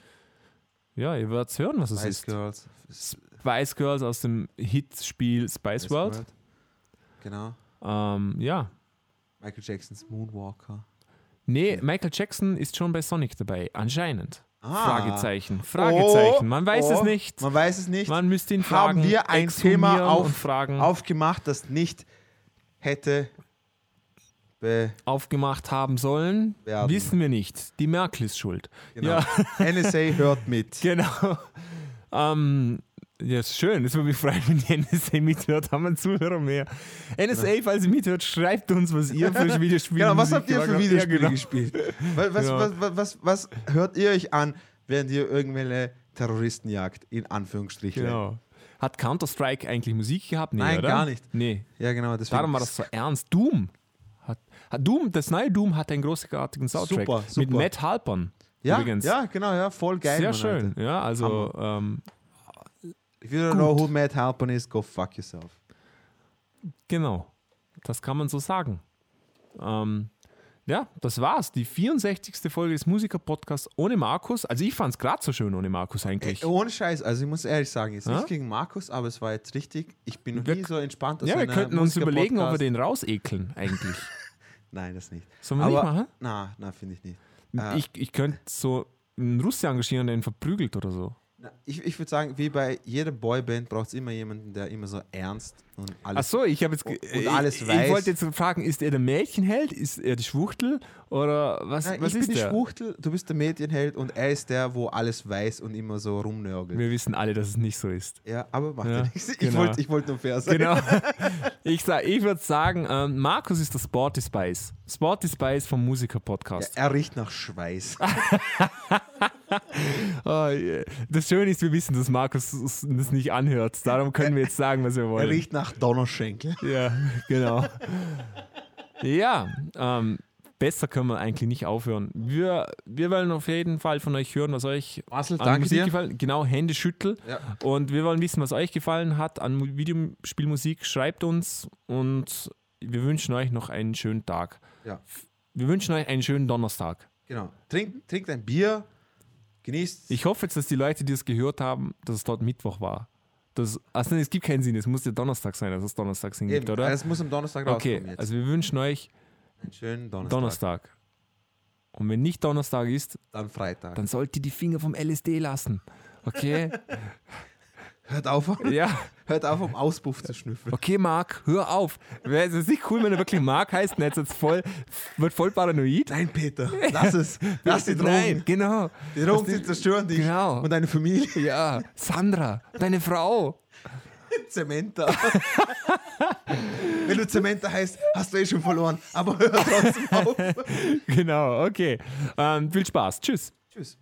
ja, ihr werdet hören, was es Spice ist. Girls. Spice Girls aus dem Hitspiel Spice Spice World. World. Genau. Ähm, ja. Michael Jacksons Moonwalker. Nee, Michael Jackson ist schon bei Sonic dabei, anscheinend. Ah. Fragezeichen, Fragezeichen. Man weiß oh, es nicht. Man weiß es nicht. Man müsste ihn fragen. haben wir ein Thema auf, aufgemacht, das nicht hätte be, aufgemacht haben sollen, Werden. wissen wir nicht. Die Merkel ist schuld. genau. Ja, NSA hört mit. genau. ähm, ja, ist schön. Es würde mich freuen, wenn die NSA mithört. Haben wir einen Zuhörer mehr. NSA, falls ihr mithört, schreibt uns, was ihr für Videospiele Genau, was habt ihr für Videospiele ja, genau. gespielt? Was, was, Ja. was, was, was, was hört ihr euch an, während ihr irgendwelche Terroristen jagt? In Anführungsstrichen. genau. Hat Counter-Strike eigentlich Musik gehabt? Nee, Nein, oder? gar nicht. Nee. Ja, genau. Darum war das so ernst. Doom. Doom, das neue Doom hat einen großartigen Soundtrack. Super, Mit super. Matt Halpern. ja, übrigens. ja, genau, ja, voll geil. Sehr schön. Alter. Ja, also ähm, If you don't know who Matt Halpern is, go fuck yourself. Genau, das kann man so sagen. Ähm, ja, das war's. Die 64. Folge des Musiker-Podcasts ohne Markus. Also ich fand es gerade so schön ohne Markus eigentlich. Ey, ohne Scheiß, also ich muss ehrlich sagen, jetzt Ja? nicht gegen Markus, aber es war jetzt richtig. Ich bin noch Wir- nie so entspannt ja, wir könnten uns überlegen, ob wir den rausekeln eigentlich. Nein, das nicht. Sollen wir nicht aber, machen? Na, na, finde ich nicht. Äh, Ich, ich könnte so einen Russi engagieren, der ihn verprügelt oder so. Ich, ich würde sagen, wie bei jeder Boyband braucht es immer jemanden, der immer so ernst und alles. Ach so, ich habe jetzt. Und alles weiß. Ich wollte jetzt fragen, ist er der Mädchenheld? Ist er die Schwuchtel? Oder was, Nein, was ich ist bin die der? Schwuchtel, du bist der Medienheld und er ist der, wo alles weiß und immer so rumnörgelt. Wir wissen alle, dass es nicht so ist. Ja, aber macht Ja, ja nichts. Ich genau. wollte ich wollt nur fair sein. Genau. Ich, sag- ich würde sagen, ähm, Markus ist der Sporty Spice. Sporty Spice vom Ja, Musiker-Podcast. er riecht nach Schweiß. Oh, yeah. das Schöne ist, wir wissen, dass Markus das nicht anhört. Darum können wir jetzt sagen, was wir Er wollen. riecht nach Donnerschenkel. Ja, genau. Ja, ähm, besser können wir eigentlich nicht aufhören. Wir, wir wollen auf jeden Fall von euch hören, was euch Marcel, an danke Musik dir. gefallen Genau, Hände schüttel. Ja. Und wir wollen wissen, was euch gefallen hat an Mu- Videospielmusik. Schreibt uns und wir wünschen euch noch einen schönen Tag. Ja. Wir wünschen euch einen schönen Donnerstag. Genau. Trinkt, trinkt ein Bier, genießt. Ich hoffe jetzt, dass die Leute, die es gehört haben, dass es dort Mittwoch war. Das, also es gibt keinen Sinn, es muss ja Donnerstag sein, dass es Donnerstag Sinn gibt, oder? Es muss am Donnerstag Okay, rauskommen jetzt. also wir wünschen euch einen schönen Donnerstag. Donnerstag. Und wenn nicht Donnerstag ist, Dann Freitag. dann sollt ihr die Finger vom LSD lassen. Okay? hört auf, ja. hört auf, um Auspuff zu schnüffeln. Okay, Marc, hör auf. Es nicht cool, wenn er wirklich Marc heißt und jetzt voll, wird voll paranoid? Nein, Peter, lass es. Lass die Drogen. Nein, genau. Die Drogen, die zerstören dich Genau. und deine Familie. Ja, Sandra, deine Frau. Zementa. Wenn du Zementa heißt, hast du eh schon verloren. Aber hör trotzdem auf. Genau, okay. Ähm, viel Spaß. Tschüss. Tschüss.